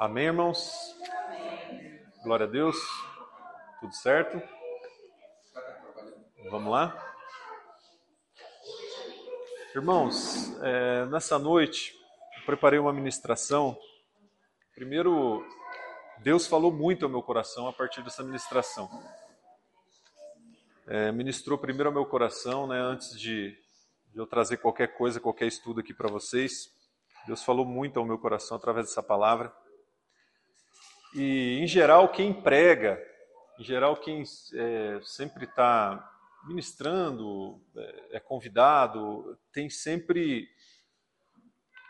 Amém, irmãos? Glória a Deus. Tudo certo? Vamos lá? Irmãos, é, nessa noite eu preparei uma ministração. Primeiro, Deus falou muito ao meu coração a partir dessa ministração. É, ministrou primeiro ao meu coração, né, antes de, de eu trazer qualquer coisa, qualquer estudo aqui para vocês. Deus falou muito ao meu coração através dessa palavra. E, em geral, quem prega, em geral, quem é, sempre está ministrando, é, é, convidado, tem sempre.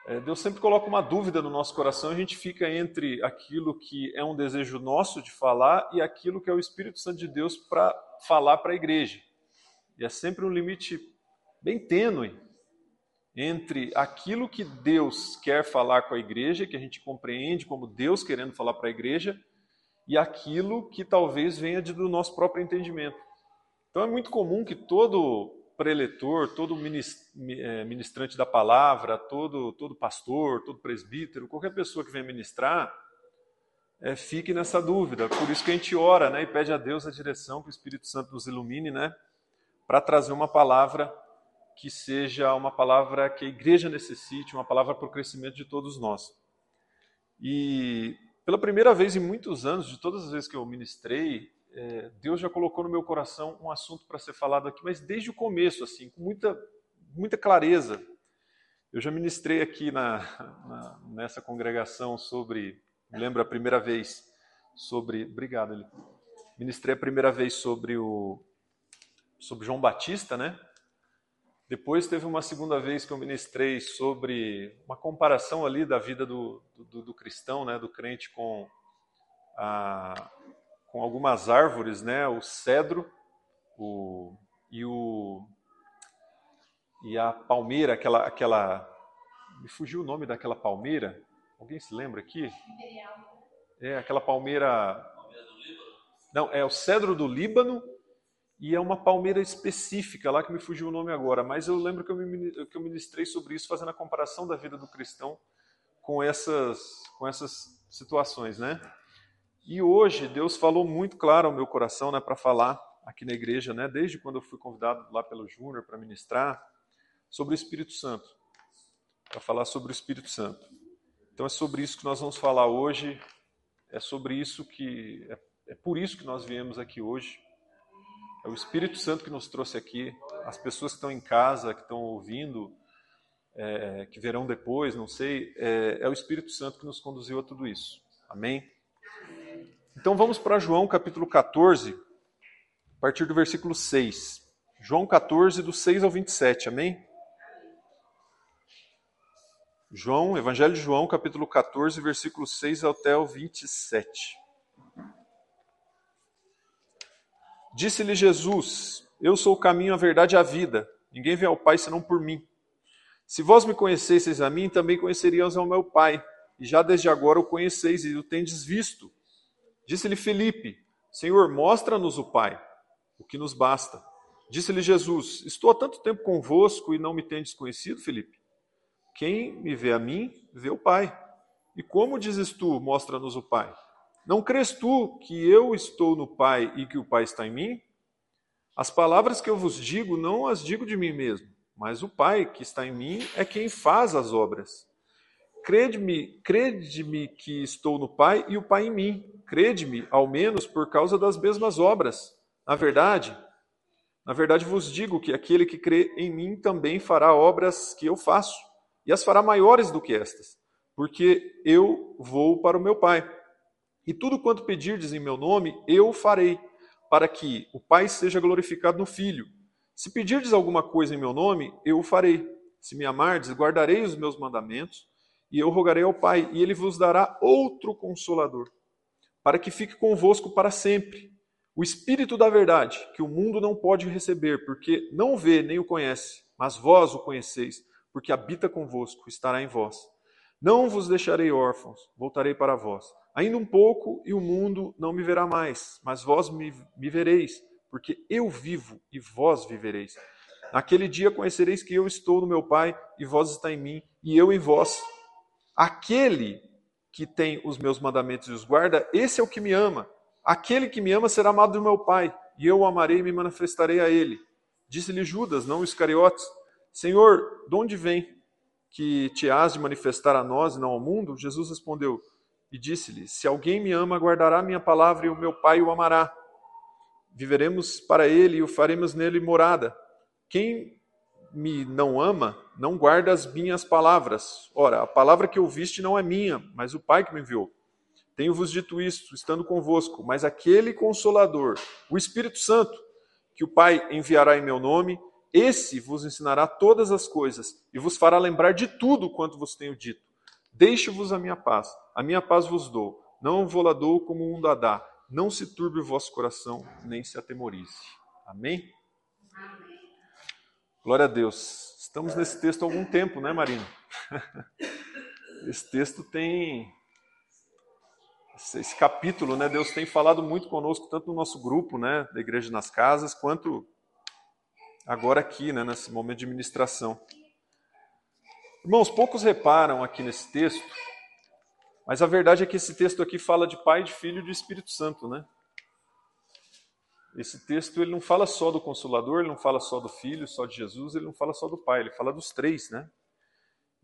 É, Deus sempre coloca uma dúvida no nosso coração, a gente fica entre aquilo que é um desejo nosso de falar e aquilo que é o Espírito Santo de Deus para falar para a igreja. E é sempre um limite bem tênue entre aquilo que Deus quer falar com a igreja, que a gente compreende como Deus querendo falar para a igreja, e aquilo que talvez venha do nosso próprio entendimento. Então é muito comum que todo preletor, todo é, ministrante da palavra, todo, todo pastor, todo presbítero, qualquer pessoa que venha ministrar, é, fique nessa dúvida. Por isso que a gente ora né, e pede a Deus a direção, que o Espírito Santo nos ilumine, né, para trazer uma palavra que seja uma palavra que a igreja necessite, uma palavra para o crescimento de todos nós. E pela primeira vez em muitos anos, de todas as vezes que eu ministrei, é, Deus já colocou no meu coração um assunto para ser falado aqui, mas desde o começo, assim, com muita, muita clareza. Eu já ministrei aqui na, na nessa congregação sobre, lembro a primeira vez sobre, obrigado, ele ministrei a primeira vez sobre o sobre João Batista, né? Depois teve uma segunda vez que eu ministrei sobre uma comparação ali da vida do, do, do cristão, né, do crente com, a, com algumas árvores, né, o cedro o, e, o, e a palmeira, aquela, aquela. Me fugiu o nome daquela palmeira? Alguém se lembra aqui? É, aquela palmeira. Não, é o cedro do Líbano e é uma palmeira específica lá que me fugiu o nome agora, mas eu lembro que eu, me, que eu ministrei sobre isso, fazendo a comparação da vida do cristão com essas, com essas situações, né? E hoje Deus falou muito claro ao meu coração, né, para falar aqui na igreja, né, desde quando eu fui convidado lá pelo Júnior para ministrar sobre o Espírito Santo, para falar sobre o Espírito Santo. Então é sobre isso que nós vamos falar hoje, é sobre isso que é, é por isso que nós viemos aqui hoje é o Espírito Santo que nos trouxe aqui. As pessoas que estão em casa, que estão ouvindo, é, que verão depois, não sei, é, é o Espírito Santo que nos conduziu a tudo isso. Amém? Então vamos para João capítulo 14, a partir do versículo 6. João 14, do 6 ao 27, amém? João, Evangelho de João, capítulo 14, versículo 6 até o 27. Disse-lhe Jesus: Eu sou o caminho, a verdade e a vida. Ninguém vem ao Pai senão por mim. Se vós me conhecesseis a mim, também conhecerias ao meu Pai. E já desde agora o conheceis e o tendes visto. Disse-lhe Felipe: Senhor, mostra-nos o Pai, o que nos basta. Disse-lhe Jesus: Estou há tanto tempo convosco e não me tendes conhecido, Felipe? Quem me vê a mim, vê o Pai. E como dizes tu, mostra-nos o Pai? Não crês tu que eu estou no Pai e que o Pai está em mim? As palavras que eu vos digo não as digo de mim mesmo, mas o Pai que está em mim é quem faz as obras. Crede-me, crede-me que estou no Pai e o Pai em mim. Crede-me, ao menos por causa das mesmas obras. Na verdade, na verdade vos digo que aquele que crê em mim também fará obras que eu faço, e as fará maiores do que estas, porque eu vou para o meu Pai. E tudo quanto pedirdes em meu nome, eu o farei, para que o Pai seja glorificado no Filho. Se pedirdes alguma coisa em meu nome, eu o farei. Se me amardes, guardarei os meus mandamentos, e eu rogarei ao Pai, e ele vos dará outro consolador, para que fique convosco para sempre. O Espírito da Verdade, que o mundo não pode receber, porque não vê nem o conhece, mas vós o conheceis, porque habita convosco, estará em vós. Não vos deixarei órfãos, voltarei para vós. Ainda um pouco e o mundo não me verá mais, mas vós me, me vereis, porque eu vivo e vós vivereis. Naquele dia conhecereis que eu estou no meu Pai e vós está em mim e eu em vós. Aquele que tem os meus mandamentos e os guarda, esse é o que me ama. Aquele que me ama será amado do meu Pai, e eu o amarei e me manifestarei a ele. Disse-lhe Judas, não Iscariotes: Senhor, de onde vem que te has de manifestar a nós e não ao mundo? Jesus respondeu e disse-lhe: Se alguém me ama, guardará minha palavra e o meu Pai o amará. Viveremos para ele e o faremos nele morada. Quem me não ama, não guarda as minhas palavras. Ora, a palavra que ouviste não é minha, mas o Pai que me enviou. Tenho-vos dito isto, estando convosco, mas aquele consolador, o Espírito Santo, que o Pai enviará em meu nome, esse vos ensinará todas as coisas e vos fará lembrar de tudo quanto vos tenho dito. Deixe-vos a minha paz, a minha paz vos dou, não vou lá dou como o mundo a dá. Não se turbe o vosso coração, nem se atemorize. Amém? Amém. Glória a Deus. Estamos nesse texto há algum tempo, né, Marina? Esse texto tem esse capítulo, né? Deus tem falado muito conosco, tanto no nosso grupo, né, da Igreja nas Casas, quanto agora aqui, né, nesse momento de ministração. Irmãos, poucos reparam aqui nesse texto, mas a verdade é que esse texto aqui fala de Pai, de Filho e de Espírito Santo, né? Esse texto ele não fala só do Consolador, ele não fala só do Filho, só de Jesus, ele não fala só do Pai, ele fala dos três, né?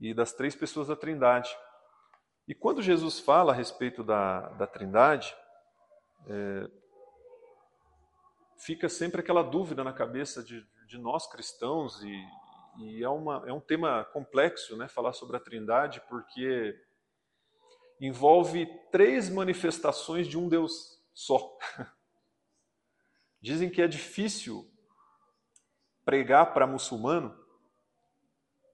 E das três pessoas da Trindade. E quando Jesus fala a respeito da, da Trindade, é, fica sempre aquela dúvida na cabeça de, de nós cristãos, e, e é, uma, é um tema complexo né, falar sobre a Trindade, porque envolve três manifestações de um Deus só. Dizem que é difícil pregar para muçulmano,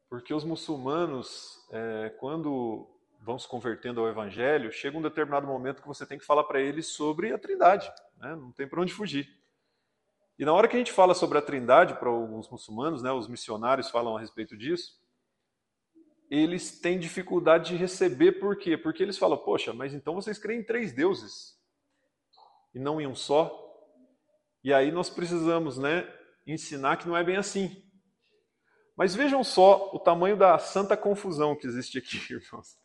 porque os muçulmanos, é, quando vão se convertendo ao Evangelho, chega um determinado momento que você tem que falar para eles sobre a Trindade, né? não tem para onde fugir. E na hora que a gente fala sobre a Trindade para alguns muçulmanos, né, os missionários falam a respeito disso, eles têm dificuldade de receber, por quê? Porque eles falam, poxa, mas então vocês creem em três deuses e não em um só? E aí nós precisamos né, ensinar que não é bem assim. Mas vejam só o tamanho da santa confusão que existe aqui, irmãos.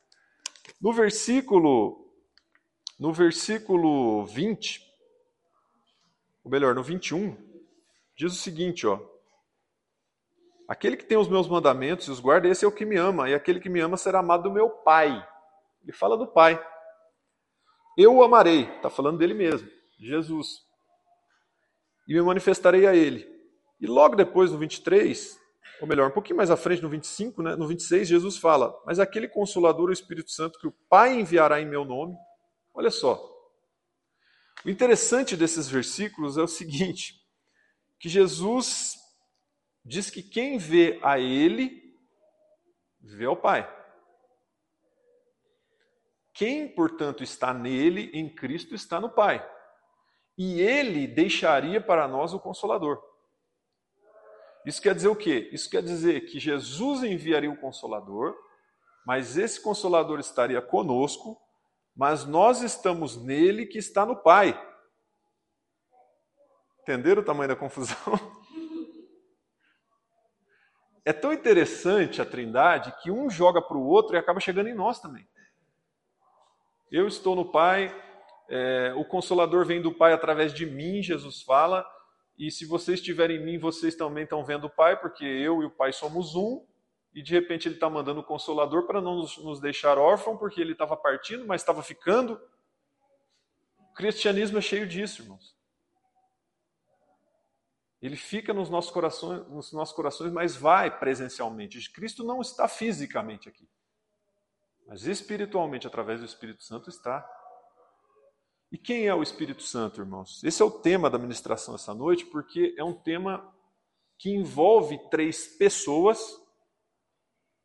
No versículo, no versículo 20, ou melhor, no 21, diz o seguinte, ó. Aquele que tem os meus mandamentos e os guarda, esse é o que me ama, e aquele que me ama será amado do meu Pai. Ele fala do Pai. Eu o amarei, está falando dele mesmo, Jesus. E me manifestarei a ele. E logo depois, no 23, ou melhor, um pouquinho mais à frente, no 25, né, no 26, Jesus fala: Mas aquele consolador, o Espírito Santo, que o Pai enviará em meu nome. Olha só. O interessante desses versículos é o seguinte: que Jesus diz que quem vê a Ele, vê ao Pai. Quem, portanto, está nele, em Cristo, está no Pai. E Ele deixaria para nós o Consolador. Isso quer dizer o quê? Isso quer dizer que Jesus enviaria o Consolador, mas esse Consolador estaria conosco, mas nós estamos nele que está no Pai. Entenderam o tamanho da confusão? É tão interessante a Trindade que um joga para o outro e acaba chegando em nós também. Eu estou no Pai, é, o Consolador vem do Pai através de mim, Jesus fala, e se vocês estiverem em mim, vocês também estão vendo o Pai, porque eu e o Pai somos um, e de repente ele está mandando o Consolador para não nos, deixar órfão, porque ele estava partindo, mas estava ficando. O cristianismo é cheio disso, irmãos. Ele fica nos nossos corações, nos nossos corações, mas vai presencialmente. Cristo não está fisicamente aqui, mas espiritualmente, através do Espírito Santo, está. E quem é o Espírito Santo, irmãos? Esse é o tema da ministração essa noite, porque é um tema que envolve três pessoas,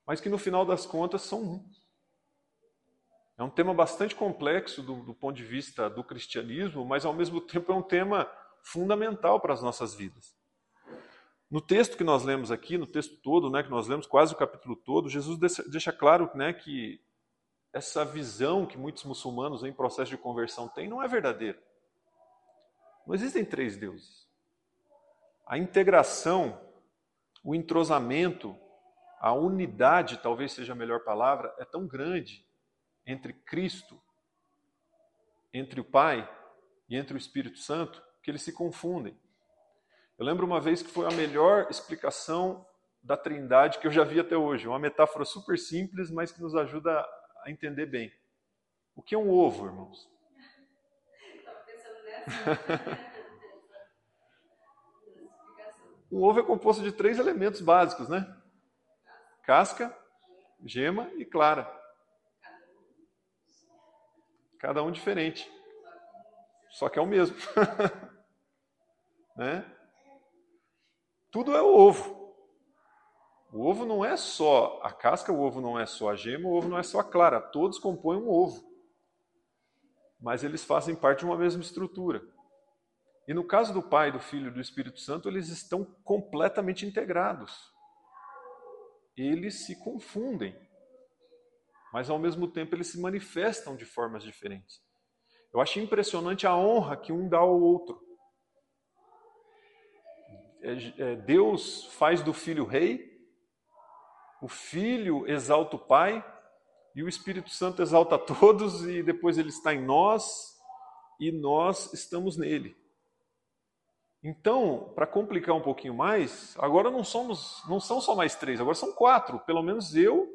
mas que no final das contas são um. É um tema bastante complexo do, do ponto de vista do cristianismo, mas ao mesmo tempo é um tema fundamental para as nossas vidas. No texto que nós lemos aqui, no texto todo, né, que nós lemos quase o capítulo todo, Jesus deixa claro né, que essa visão que muitos muçulmanos em processo de conversão têm não é verdadeira. Não existem três deuses. A integração, o entrosamento, a unidade, talvez seja a melhor palavra, é tão grande entre Cristo, entre o Pai e entre o Espírito Santo, que eles se confundem. Eu lembro uma vez que foi a melhor explicação da Trindade que eu já vi até hoje. Uma metáfora super simples, mas que nos ajuda a entender bem. O que é um ovo, irmãos? Um ovo é composto de três elementos básicos, né? Casca, gema e clara. Cada um diferente. Só que é o mesmo. né? Tudo é o ovo. O ovo não é só a casca, o ovo não é só a gema, o ovo não é só a clara. Todos compõem um ovo. Mas eles fazem parte de uma mesma estrutura. E no caso do Pai, do Filho e do Espírito Santo, eles estão completamente integrados. Eles se confundem, mas ao mesmo tempo eles se manifestam de formas diferentes. Eu acho impressionante a honra que um dá ao outro. É, é, Deus faz do filho rei, o filho exalta o pai, e o Espírito Santo exalta todos, e depois ele está em nós, e nós estamos nele. Então, para complicar um pouquinho mais, agora não somos, não são só mais três, agora são quatro. Pelo menos eu,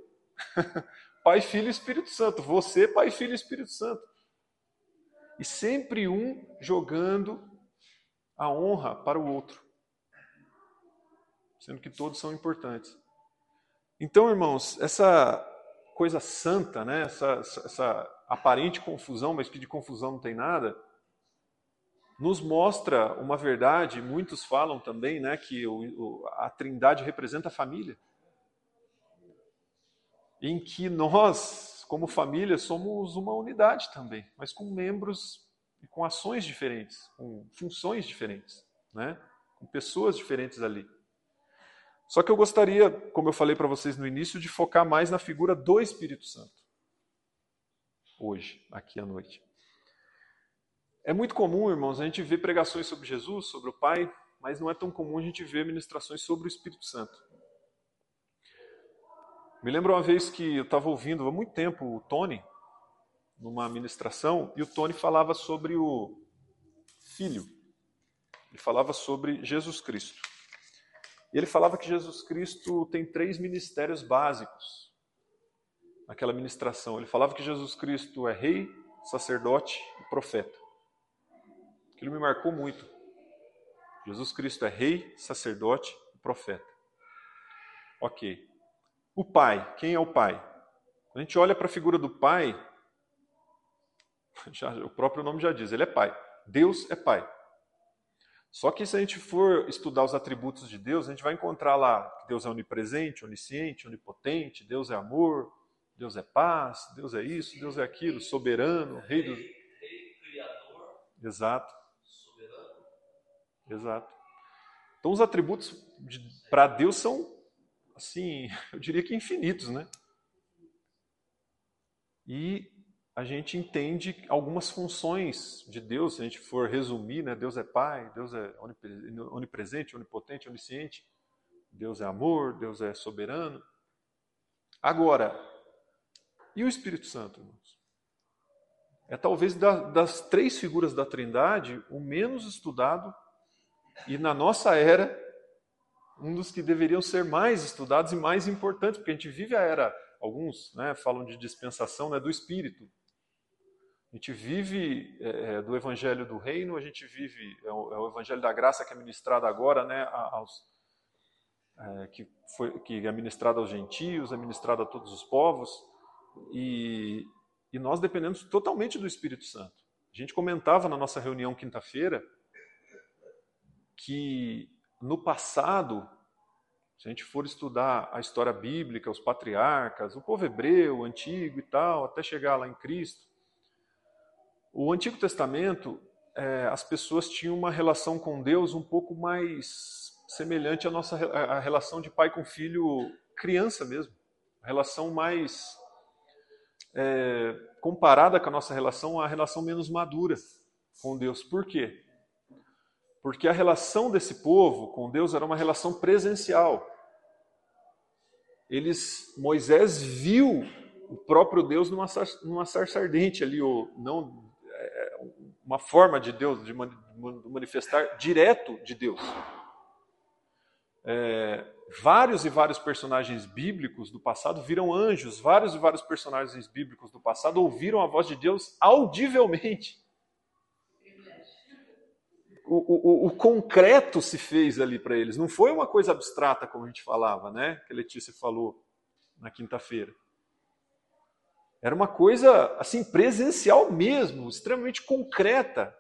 Pai, Filho e Espírito Santo. Você, Pai, Filho e Espírito Santo. E sempre um jogando a honra para o outro, sendo que todos são importantes. Então, irmãos, essa coisa santa, né, essa, essa aparente confusão, mas que de confusão não tem nada, nos mostra uma verdade, muitos falam também né, que o, a Trindade representa a família. Em que nós, como família, somos uma unidade também, mas com membros e com ações diferentes, com funções diferentes, né? com pessoas diferentes ali. Só que eu gostaria, como eu falei para vocês no início, de focar mais na figura do Espírito Santo. Hoje, aqui à noite. É muito comum, irmãos, a gente ver pregações sobre Jesus, sobre o Pai, mas não é tão comum a gente ver ministrações sobre o Espírito Santo. Me lembro uma vez que eu estava ouvindo há muito tempo o Tony, numa ministração, e o Tony falava sobre o Filho. Ele falava sobre Jesus Cristo. E ele falava que Jesus Cristo tem três ministérios básicos naquela ministração. Ele falava que Jesus Cristo é rei, sacerdote e profeta. Aquilo me marcou muito. Jesus Cristo é rei, sacerdote e profeta. Ok. O Pai, quem é o Pai? Quando a gente olha para a figura do Pai, já, o próprio nome já diz, ele é Pai. Deus é Pai. Só que se a gente for estudar os atributos de Deus, a gente vai encontrar lá que Deus é onipresente, onisciente, onipotente, Deus é amor, Deus é paz, Deus é isso, Deus é aquilo, soberano, rei do. Rei, criador. Exato. Exato. Então os atributos de, para Deus são, assim, eu diria que infinitos, né? E a gente entende algumas funções de Deus, se a gente for resumir, né? Deus é Pai, Deus é onipresente, onipotente, onisciente, Deus é amor, Deus é soberano. Agora, e o Espírito Santo, irmãos? É talvez das três figuras da Trindade o menos estudado e na nossa era, um dos que deveriam ser mais estudados e mais importantes, porque a gente vive a era, alguns né, falam de dispensação né, do Espírito. A gente vive é, é, do Evangelho do Reino, a gente vive, é o, é o, Evangelho da Graça que é ministrado agora, né, aos, é, que, foi, que é ministrado aos gentios, é ministrado a todos os povos, e, e nós dependemos totalmente do Espírito Santo. A gente comentava na nossa reunião quinta-feira que no passado, se a gente for estudar a história bíblica, os patriarcas, o povo hebreu, antigo e tal, até chegar lá em Cristo, o Antigo Testamento, é, as pessoas tinham uma relação com Deus um pouco mais semelhante à nossa à relação de pai com filho, criança mesmo, relação mais é, comparada com a nossa relação, a relação menos madura com Deus. Por quê? porque a relação desse povo com Deus era uma relação presencial. Eles, Moisés viu o próprio Deus numa, numa sarça ardente ali, ou não uma forma de Deus, de manifestar direto de Deus. É, vários e vários personagens bíblicos do passado viram anjos, vários e vários personagens bíblicos do passado ouviram a voz de Deus audivelmente. O, o, o concreto se fez ali para eles, não foi uma coisa abstrata como a gente falava, né? Que a Letícia falou na quinta-feira. Era uma coisa assim presencial mesmo, extremamente concreta.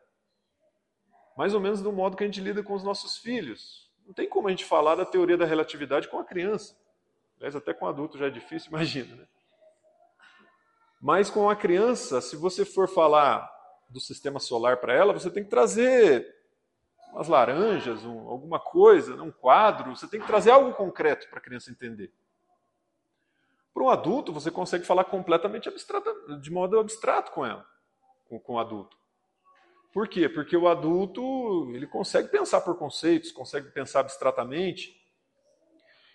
Mais ou menos do modo que a gente lida com os nossos filhos. Não tem como a gente falar da teoria da relatividade com a criança. Aliás, até com adulto já é difícil, imagina. Né? Mas com a criança, se você for falar do sistema solar para ela, você tem que trazer umas laranjas, um, alguma coisa, um quadro, você tem que trazer algo concreto para a criança entender. Para um adulto, você consegue falar completamente de modo abstrato com ela, com, com o adulto. Por quê? Porque o adulto ele consegue pensar por conceitos, consegue pensar abstratamente.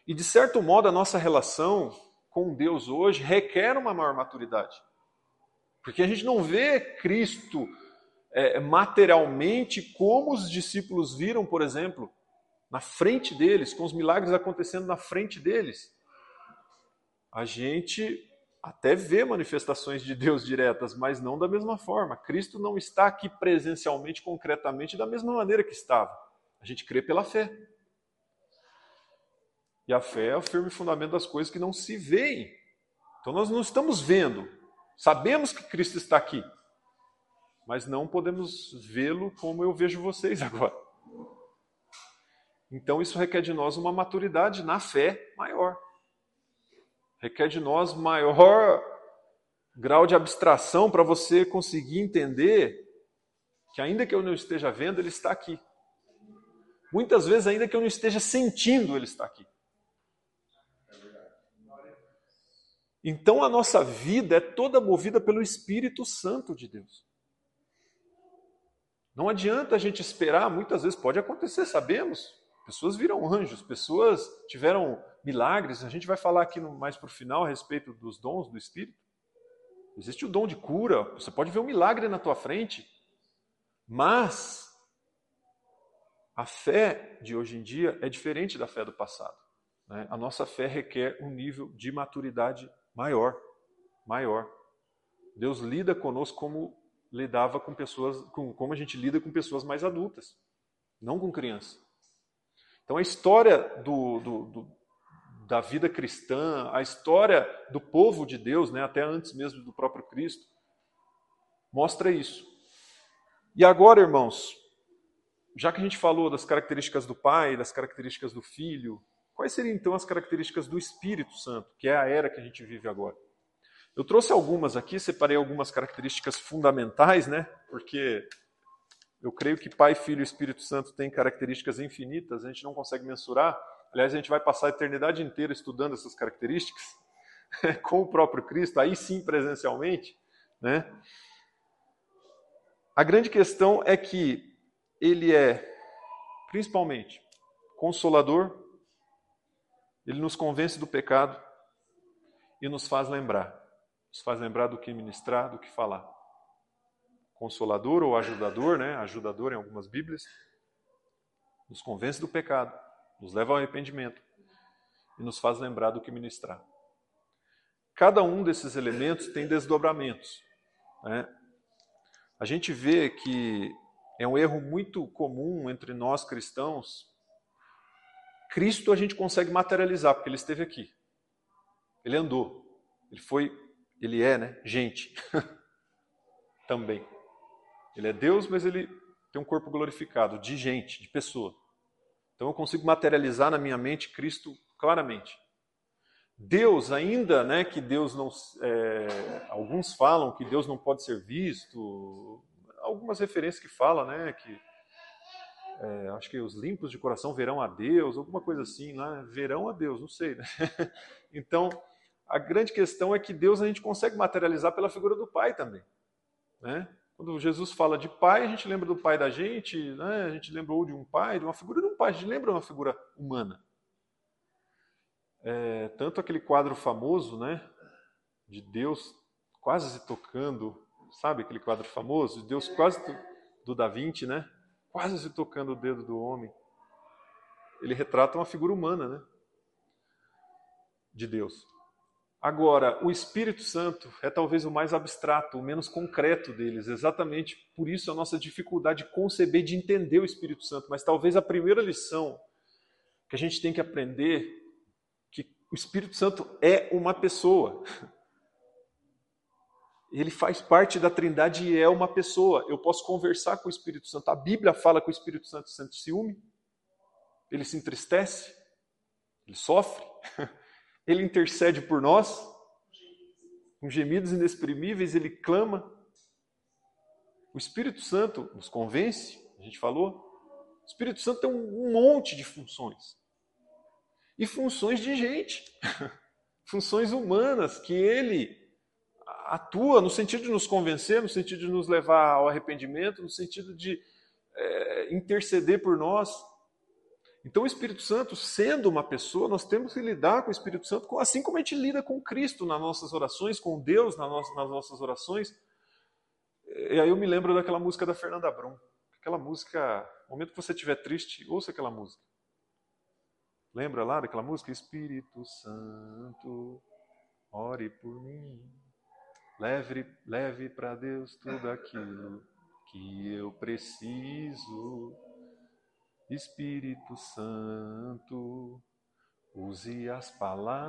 E, de certo modo, a nossa relação com Deus hoje requer uma maior maturidade. Porque a gente não vê Cristo é, materialmente como os discípulos viram, por exemplo, na frente deles, com os milagres acontecendo na frente deles a gente até vê manifestações de Deus diretas, mas não da mesma forma. Cristo não está aqui presencialmente, concretamente, da mesma maneira que estava. A gente crê pela fé. E a fé é o firme fundamento das coisas que não se veem. Então nós não estamos vendo. Sabemos que Cristo está aqui, mas não podemos vê-lo como eu vejo vocês agora. Então isso requer de nós uma maturidade na fé maior requer de nós maior grau de abstração para você conseguir entender que, ainda que eu não esteja vendo, Ele está aqui. Muitas vezes, ainda que eu não esteja sentindo, Ele está aqui. Então, a nossa vida é toda movida pelo Espírito Santo de Deus. Não adianta a gente esperar, muitas vezes pode acontecer, sabemos. Pessoas viram anjos, pessoas tiveram milagres. A gente vai falar aqui mais para o final a respeito dos dons do Espírito. Existe o dom de cura, você pode ver um milagre na tua frente, mas a fé de hoje em dia é diferente da fé do passado. Né? A nossa fé requer um nível de maturidade maior, maior. Deus lida conosco como lidava com pessoas, com, como a gente lida com pessoas mais adultas, não com crianças. Então a história do, do, do da vida cristã, a história do povo de Deus, né, até antes mesmo do próprio Cristo, mostra isso. E agora, irmãos, já que a gente falou das características do Pai, das características do Filho, quais seriam então as características do Espírito Santo, que é a era que a gente vive agora? Eu trouxe algumas aqui, separei algumas características fundamentais, né? Porque eu creio que Pai, Filho e Espírito Santo têm características infinitas, a gente não consegue mensurar. Aliás, a gente vai passar a eternidade inteira estudando essas características com o próprio Cristo, aí sim presencialmente, né? A grande questão é que ele é principalmente consolador, ele nos convence do pecado e nos faz lembrar, nos faz lembrar do que ministrar, do que falar. Consolador ou ajudador, né? Ajudador em algumas Bíblias, nos convence do pecado nos leva ao arrependimento e nos faz lembrar do que ministrar. Cada um desses elementos tem desdobramentos. Né? A gente vê que é um erro muito comum entre nós cristãos. Cristo a gente consegue materializar, porque ele esteve aqui. Ele andou. Ele foi, ele é, né? Gente. Também. Ele é Deus, mas ele tem um corpo glorificado, de gente, de pessoa. Então eu consigo materializar na minha mente Cristo claramente. Deus, ainda né, que Deus não. É, alguns falam que Deus não pode ser visto, algumas referências que falam né, que. É, acho que os limpos de coração verão a Deus, alguma coisa assim, né? verão a Deus, não sei. Né? Então, a grande questão é que Deus a gente consegue materializar pela figura do Pai também. Né? Quando Jesus fala de pai, a gente lembra do pai da gente, né? a gente lembrou de um pai, de uma figura de um pai, a gente lembra de uma figura humana. É, tanto aquele quadro famoso, né? de Deus quase se tocando, sabe aquele quadro famoso? De Deus quase do Da Vinci, né? Quase se tocando o dedo do homem. Ele retrata uma figura humana, né? De Deus. Agora, o Espírito Santo é talvez o mais abstrato, o menos concreto deles. Exatamente por isso a nossa dificuldade de conceber, de entender o Espírito Santo. Mas talvez a primeira lição que a gente tem que aprender que o Espírito Santo é uma pessoa. Ele faz parte da Trindade e é uma pessoa. Eu posso conversar com o Espírito Santo. A Bíblia fala que o Espírito Santo sente ciúme. Ele se entristece. Ele sofre. Ele intercede por nós, com gemidos inexprimíveis, ele clama. O Espírito Santo nos convence, a gente falou. O Espírito Santo tem um monte de funções. E funções de gente, funções humanas, que ele atua no sentido de nos convencer, no sentido de nos levar ao arrependimento, no sentido de é, interceder por nós. Então, o Espírito Santo, sendo uma pessoa, nós temos que lidar com o Espírito Santo assim como a gente lida com Cristo nas nossas orações, com Deus nas nossas orações. E aí eu me lembro daquela música da Fernanda Brum. Aquela música, no momento que você estiver triste, ouça aquela música. Lembra lá daquela música? Espírito Santo, ore por mim. Leve, leve para Deus tudo aquilo que eu preciso. Espírito Santo, use as palavras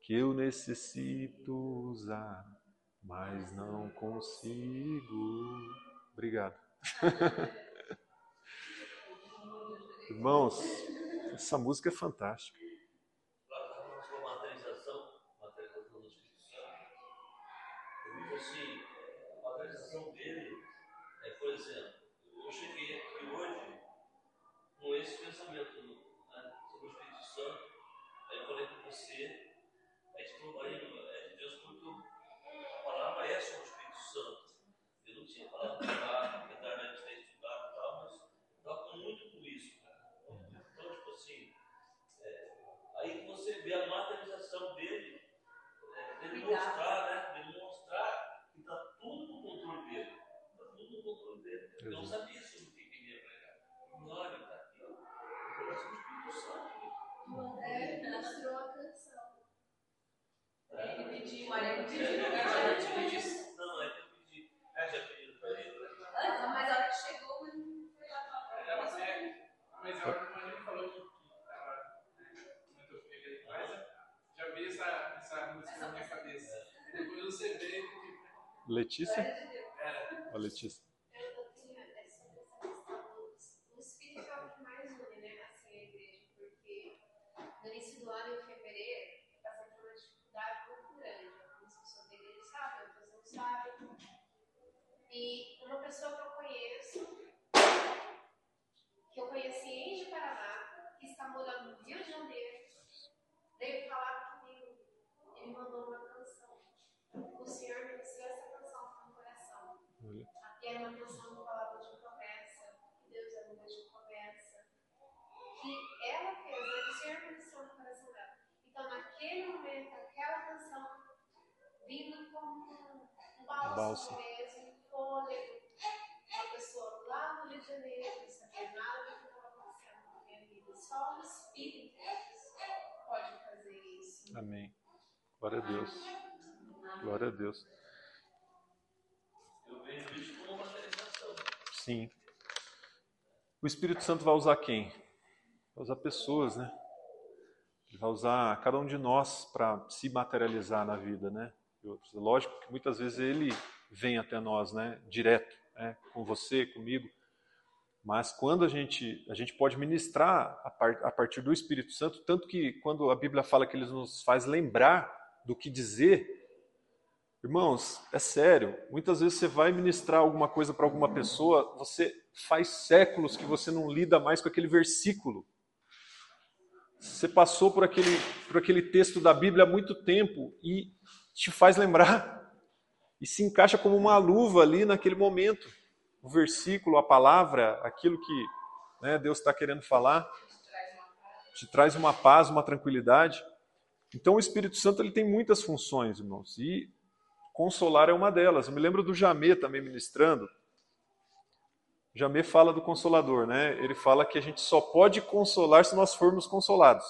que eu necessito usar, mas não consigo. Obrigado. Irmãos, essa música é fantástica. Assim, a materialização dele por exemplo, eu cheguei aqui hoje com esse pensamento né, sobre o Espírito Santo, aí eu falei com você, a gente falou aí, é de Deus porque a palavra é sobre o Espírito Santo. Eu não tinha falado nada, apesar de a gente ter estudado e tal, mas toca muito com isso, cara. Então, tipo assim, é, aí você vê a materialização dele, é, dele mostrar, Letícia? É. A Letícia. E uma pessoa que eu conheço, que eu conheci em de Paraná, que está morando no Rio de Janeiro, veio falar comigo. Ele mandou uma canção. O Senhor me disse essa canção no coração. E era uma canção com palavra de promessa, que Deus é um Deus de promessa. Que ela fez, né? o Senhor me disse no coração dela. Então, naquele momento, aquela canção vindo como um bálsamo mesmo fôlego. Uma pessoa lá no Rio de Janeiro, não sabia nada do que estava acontecendo na minha vida. Só o Espírito pode fazer isso. Amém. Glória a Deus. Glória a Deus. Eu. Sim. O Espírito Santo vai usar quem? Vai usar pessoas, né? Ele vai usar cada um de nós para se materializar na vida, né? Lógico que muitas vezes ele vem até nós, né, direto, né, com você, comigo. Mas quando a gente a gente pode ministrar a, par, a partir do Espírito Santo, tanto que quando a Bíblia fala que ele nos faz lembrar do que dizer, irmãos, é sério. Muitas vezes você vai ministrar alguma coisa para alguma pessoa, você faz séculos que você não lida mais com aquele versículo. Você passou por aquele, por aquele texto da Bíblia há muito tempo e te faz lembrar e se encaixa como uma luva ali naquele momento. O versículo, a palavra, aquilo que né, Deus está querendo falar, te traz uma paz, uma tranquilidade. Então o Espírito Santo ele tem muitas funções, irmãos, e consolar é uma delas. Eu me lembro do Jamê também ministrando. Jamê fala do consolador, né? Ele fala que a gente só pode consolar se nós formos consolados.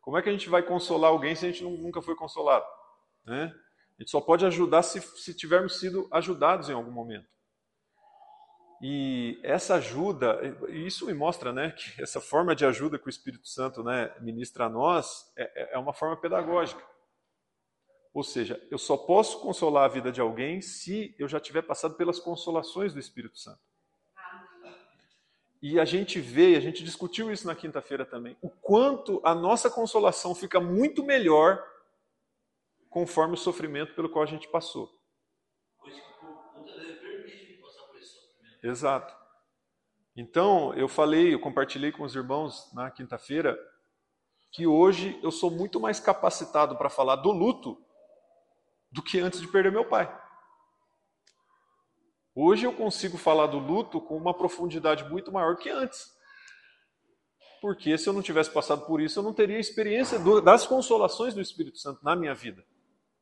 Como é que a gente vai consolar alguém se a gente nunca foi consolado? Né? A gente só pode ajudar se, se tivermos sido ajudados em algum momento. E essa ajuda, isso me mostra né, que essa forma de ajuda que o Espírito Santo né, ministra a nós é, é uma forma pedagógica. Ou seja, eu só posso consolar a vida de alguém se eu já tiver passado pelas consolações do Espírito Santo. E a gente vê, a gente discutiu isso na quinta-feira também, o quanto a nossa consolação fica muito melhor conforme o sofrimento pelo qual a gente passou. Exato. Então, eu falei, eu compartilhei com os irmãos na quinta-feira que hoje eu sou muito mais capacitado para falar do luto do que antes de perder meu pai. Hoje eu consigo falar do luto com uma profundidade muito maior que antes. Porque se eu não tivesse passado por isso, eu não teria experiência do, das consolações do Espírito Santo na minha vida,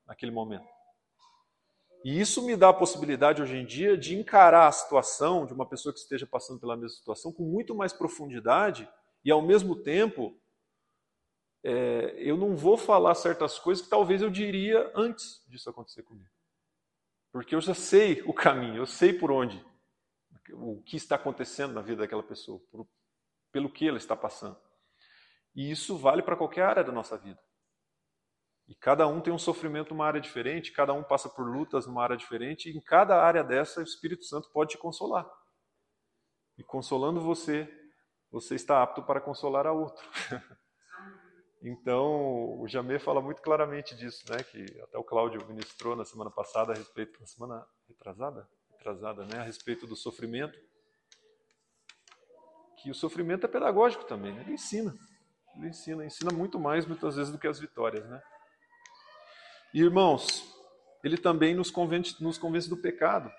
naquele momento. E isso me dá a possibilidade hoje em dia de encarar a situação de uma pessoa que esteja passando pela mesma situação com muito mais profundidade e, ao mesmo tempo, é, eu não vou falar certas coisas que talvez eu diria antes disso acontecer comigo. Porque eu já sei o caminho, eu sei por onde, o que está acontecendo na vida daquela pessoa, por, pelo que ela está passando. E isso vale para qualquer área da nossa vida. E cada um tem um sofrimento numa área diferente, cada um passa por lutas numa área diferente, e em cada área dessa o Espírito Santo pode te consolar. E consolando você, você está apto para consolar a outro. então, o Jamê fala muito claramente disso, né, que até o Cláudio ministrou na semana passada a respeito, na semana retrasada, retrasada, né, a respeito do sofrimento, que o sofrimento é pedagógico também, né? ele ensina. Ele ensina, ensina muito mais muitas vezes do que as vitórias, né? Irmãos, ele também nos convence, nos convence do pecado.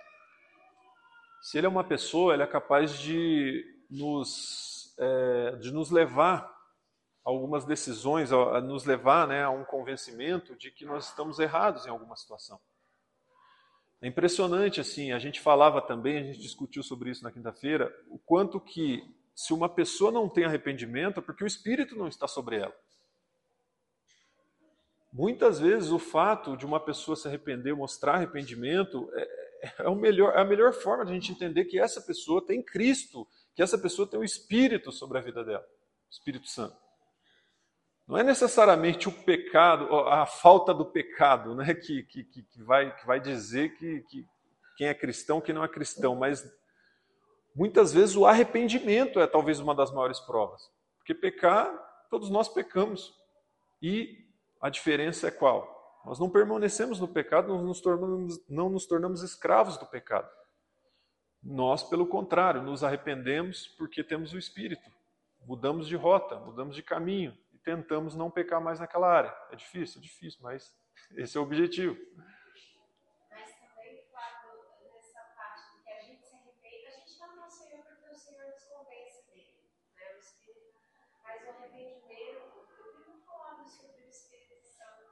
Se ele é uma pessoa, ele é capaz de nos, é, de nos levar a algumas decisões, a, a nos levar né, a um convencimento de que nós estamos errados em alguma situação. É impressionante, assim, a gente falava também, a gente discutiu sobre isso na quinta-feira, o quanto que se uma pessoa não tem arrependimento é porque o Espírito não está sobre ela. Muitas vezes o fato de uma pessoa se arrepender, mostrar arrependimento, é, é, o melhor, é a melhor forma de a gente entender que essa pessoa tem Cristo, que essa pessoa tem o Espírito sobre a vida dela, o Espírito Santo. Não é necessariamente o pecado, a falta do pecado, né, que, que, que, vai, que vai dizer que, que quem é cristão, quem não é cristão, mas muitas vezes o arrependimento é talvez uma das maiores provas. Porque pecar, todos nós pecamos. E a diferença é qual? Nós não permanecemos no pecado, nós nos tornamos, não nos tornamos escravos do pecado. Nós, pelo contrário, nos arrependemos porque temos o Espírito. Mudamos de rota, mudamos de caminho e tentamos não pecar mais naquela área. É difícil, é difícil, mas esse é o objetivo. Mas também, Flávio, nessa parte de que a gente se arrepende, a gente está no Senhor porque o Senhor nos convence dele. Né? O Espírito. Mas o arrependimento, eu fico falando sobre o Espírito Santo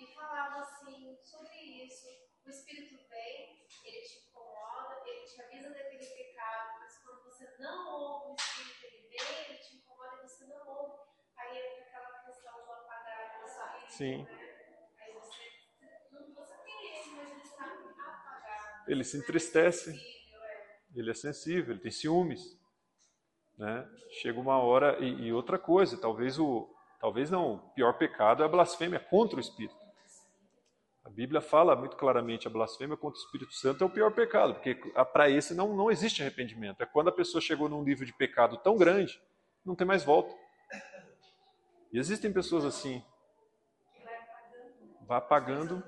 e falava assim sobre isso. O Espírito vem, ele te incomoda, ele te avisa daquele pecado, mas quando você não ouve o Espírito, ele vem, ele te incomoda e você não ouve. Aí entra aquela questão do apagar do Espírito. Sim. Né? Aí você, não, você tem isso, mas ele está apagado. Ele se é entristece. é. Ele é sensível, ele tem ciúmes. Né? Chega uma hora, e, e outra coisa, talvez o, talvez não, o pior pecado é a blasfêmia contra o Espírito. A Bíblia fala muito claramente a blasfêmia contra o Espírito Santo é o pior pecado, porque para esse não, não existe arrependimento. É quando a pessoa chegou num nível de pecado tão grande, não tem mais volta. E existem pessoas assim, vai apagando,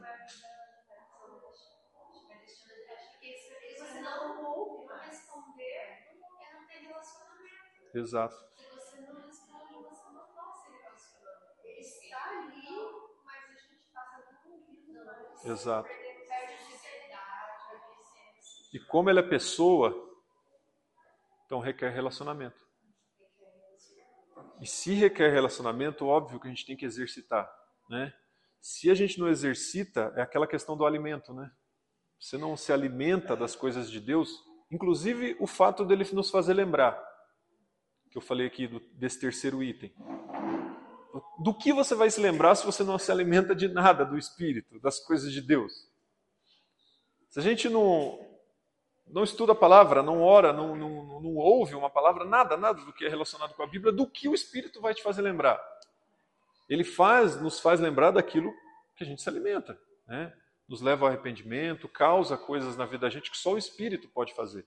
Se você não ouve, não responder, é não ter relacionamento. exato, Se você não responde, você não pode se relacionando. Ele está ali, mas a gente passa por um exato. E como ela é pessoa, então requer relacionamento. E se requer relacionamento, óbvio que a gente tem que exercitar, né? Se a gente não exercita, é aquela questão do alimento, né? Você não se alimenta das coisas de Deus, inclusive o fato dele nos fazer lembrar, que eu falei aqui do, desse terceiro item. Do que você vai se lembrar se você não se alimenta de nada do Espírito, das coisas de Deus? Se a gente não, não estuda a palavra, não ora, não, não, não ouve uma palavra, nada, nada do que é relacionado com a Bíblia, do que o Espírito vai te fazer lembrar? Ele faz, nos faz lembrar daquilo que a gente se alimenta, né? nos leva ao arrependimento, causa coisas na vida da gente que só o Espírito pode fazer,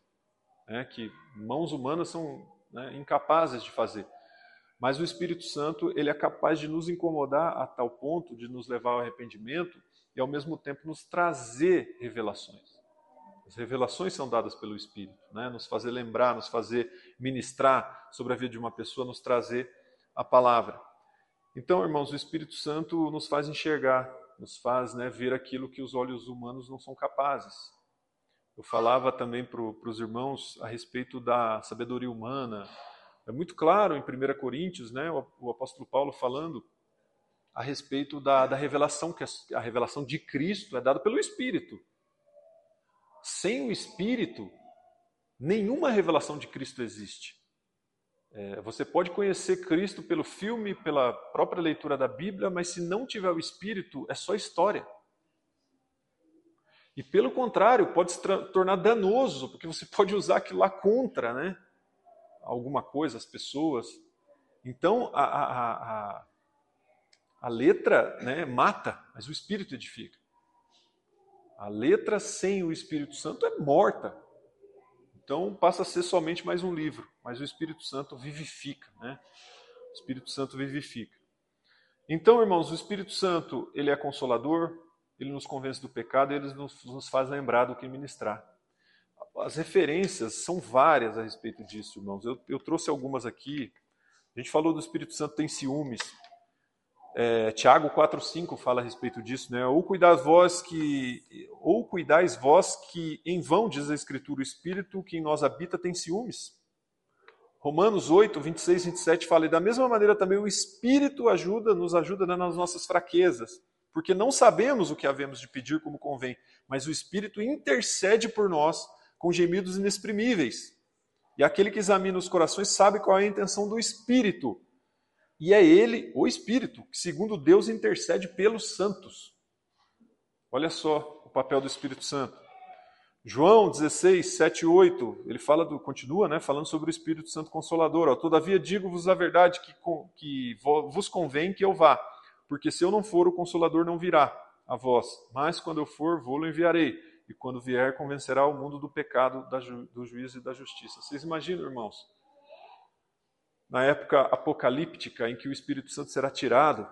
né? que mãos humanas são né, incapazes de fazer. Mas o Espírito Santo ele é capaz de nos incomodar a tal ponto de nos levar ao arrependimento e ao mesmo tempo nos trazer revelações. As revelações são dadas pelo Espírito, né? nos fazer lembrar, nos fazer ministrar sobre a vida de uma pessoa, nos trazer a palavra. Então, irmãos, o Espírito Santo nos faz enxergar, nos faz né, ver aquilo que os olhos humanos não são capazes. Eu falava também para os irmãos a respeito da sabedoria humana. É muito claro em 1 Coríntios, né, o, apóstolo Paulo falando a respeito da, da revelação, que a revelação de Cristo é dada pelo Espírito. Sem o Espírito, nenhuma revelação de Cristo existe. É, você pode conhecer Cristo pelo filme, pela própria leitura da Bíblia, mas se não tiver o Espírito, é só história. E pelo contrário, pode se tornar danoso, porque você pode usar aquilo lá contra né, alguma coisa, as pessoas. Então, a, a, a, a letra né, mata, mas o Espírito edifica. A letra sem o Espírito Santo é morta. Então passa a ser somente mais um livro, mas o Espírito Santo vivifica, né? O Espírito Santo vivifica. Então, irmãos, o Espírito Santo, ele é consolador, ele nos convence do pecado, ele nos, nos faz lembrar do que ministrar. As referências são várias a respeito disso, irmãos. Eu, eu trouxe algumas aqui. A gente falou do Espírito Santo tem ciúmes. É, Tiago 4,5 fala a respeito disso, né? Ou cuidais vós que, ou cuidais vós que em vão, diz a Escritura, o Espírito que em nós habita tem ciúmes. Romanos 8, 26 e 27 fala, e da mesma maneira também o Espírito ajuda, nos ajuda nas nossas fraquezas, porque não sabemos o que havemos de pedir como convém, mas o Espírito intercede por nós com gemidos inexprimíveis. E aquele que examina os corações sabe qual é a intenção do Espírito, e é ele, o Espírito, que, segundo Deus, intercede pelos santos. Olha só o papel do Espírito Santo. João 16, 7 e 8, ele fala do, continua né, falando sobre o Espírito Santo Consolador. Ó, Todavia digo-vos a verdade que, que vos convém que eu vá, porque se eu não for, o Consolador não virá a vós, mas quando eu for, vou-lo enviarei. E quando vier, convencerá o mundo do pecado, do juízo e da justiça. Vocês imaginam, irmãos? na época apocalíptica em que o Espírito Santo será tirado,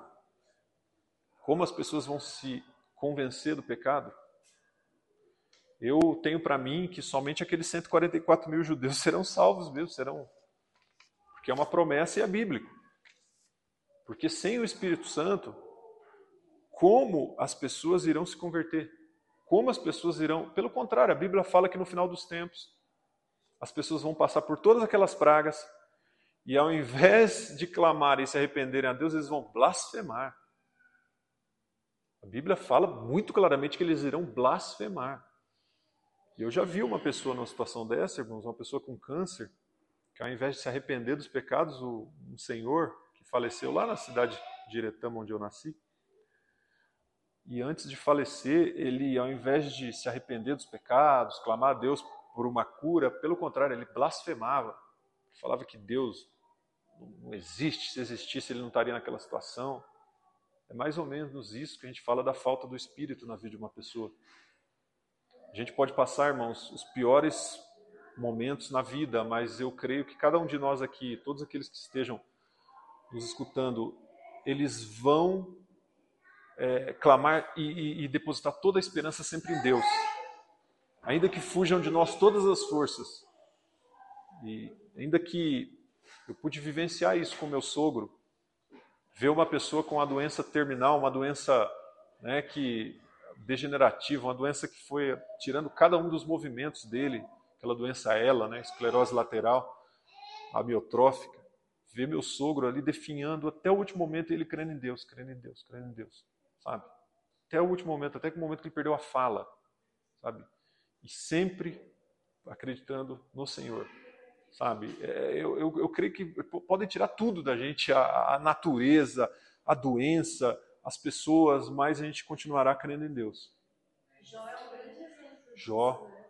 como as pessoas vão se convencer do pecado? Eu tenho para mim que somente aqueles 144 mil judeus serão salvos mesmo, serão. Porque é uma promessa e é bíblico. Porque sem o Espírito Santo, como as pessoas irão se converter? Como as pessoas irão. Pelo contrário, a Bíblia fala que no final dos tempos, as pessoas vão passar por todas aquelas pragas, e ao invés de clamar e se arrependerem a Deus, eles vão blasfemar. A Bíblia fala muito claramente que eles irão blasfemar. E eu já vi uma pessoa numa situação dessa, irmãos, uma pessoa com câncer, que ao invés de se arrepender dos pecados, o, um senhor que faleceu lá na cidade de Iretama, onde eu nasci, e antes de falecer, ele, ao invés de se arrepender dos pecados, clamar a Deus por uma cura, pelo contrário, ele blasfemava. Falava que Deus não existe, se existisse ele não estaria naquela situação. É mais ou menos isso que a gente fala da falta do espírito na vida de uma pessoa. A gente pode passar, irmãos, os piores momentos na vida, mas eu creio que cada um de nós aqui, todos aqueles que estejam nos escutando, eles vão é, clamar e, e, e depositar toda a esperança sempre em Deus, ainda que fujam de nós todas as forças, e ainda que eu pude vivenciar isso com meu sogro. Ver uma pessoa com uma doença terminal, uma doença né, que degenerativa, uma doença que foi tirando cada um dos movimentos dele, aquela doença ela, né, esclerose lateral, amiotrófica. ver meu sogro ali definhando até o último momento ele crendo em Deus, crendo em Deus, crendo em Deus, sabe? Até o último momento, até o momento que ele perdeu a fala, sabe? E sempre acreditando no Senhor, sabe? É, eu, eu, eu creio que podem tirar tudo da gente, a, a natureza, a doença, as pessoas, mas a gente continuará crendo em Deus. Jó é um grande exemplo. Jó. né?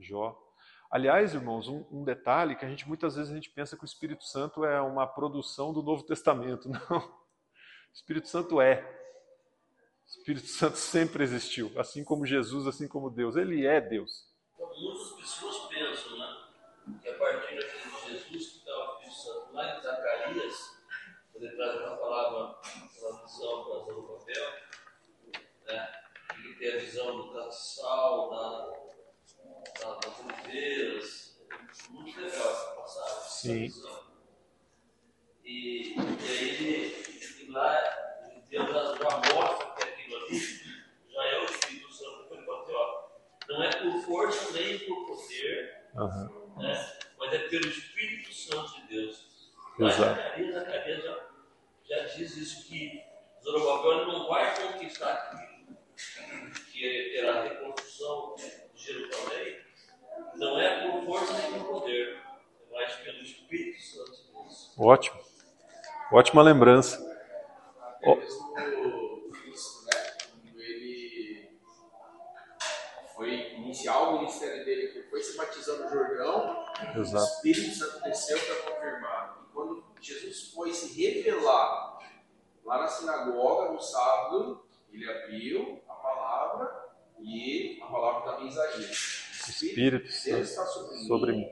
Jó. Aliás, irmãos, um, um detalhe que a gente muitas vezes a gente pensa que o Espírito Santo é uma produção do Novo Testamento. Não. O Espírito Santo é. O Espírito Santo sempre existiu, assim como Jesus, assim como Deus. Ele é Deus. Então, muitas pessoas pensam, né? Que a partir de Jesus, que está o Espírito Santo lá em Zacarias, quando ele traz uma palavra, uma visão para Zorobabel, né? Ele tem a visão do castiçal, da, da, das oliveiras. Muito legal essa passagem. Sim. visão. E, e aí ele, e lá, Deus já já mostra que aquilo ali já é o Espírito Santo. Ele fala assim, ó, não é por força nem por Aham. né? mas é pelo Espírito Santo de Deus. Exato. Zacarias já, já diz isso que Zorobabel ele não vai conquistar aquilo, que terá a reconstrução de Jerusalém, não é por força nem por poder, mas pelo Espírito Santo de Deus. Ótimo. Ótima lembrança. Mesmo Cristo, né? Quando ele foi iniciar o ministério ele foi se batizando no Jordão, o Exato. Espírito Santo desceu para confirmar. E quando Jesus foi se revelar lá na sinagoga no sábado, ele abriu a palavra e a palavra estava em Isaías. O Espírito Santo está sobre, sobre mim. mim.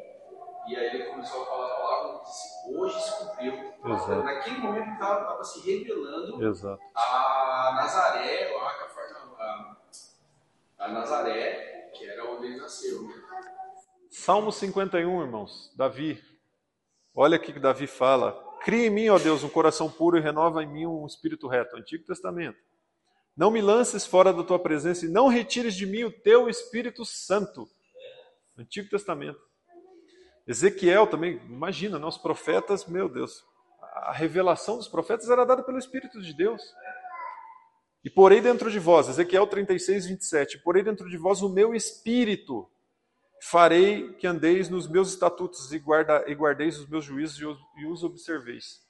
E aí ele começou a falar a palavra e disse: Hoje se cumpriu. Exato. Naquele momento ele estava se revelando Exato. a Nazaré, lá a, a, a Nazaré, que era onde ele nasceu. Salmo 51, irmãos. Davi. Olha aqui que Davi fala. Cria em mim, ó Deus, um coração puro e renova em mim um espírito reto. Antigo Testamento. Não me lances fora da tua presença e não retires de mim o teu Espírito Santo. Antigo Testamento. Ezequiel também, imagina, né, os profetas, meu Deus, a revelação dos profetas era dada pelo Espírito de Deus. E porei dentro de vós, Ezequiel 36, 27, porei dentro de vós o meu espírito, farei que andeis nos meus estatutos e, guarda, e guardeis os meus juízos e os, e os observeis.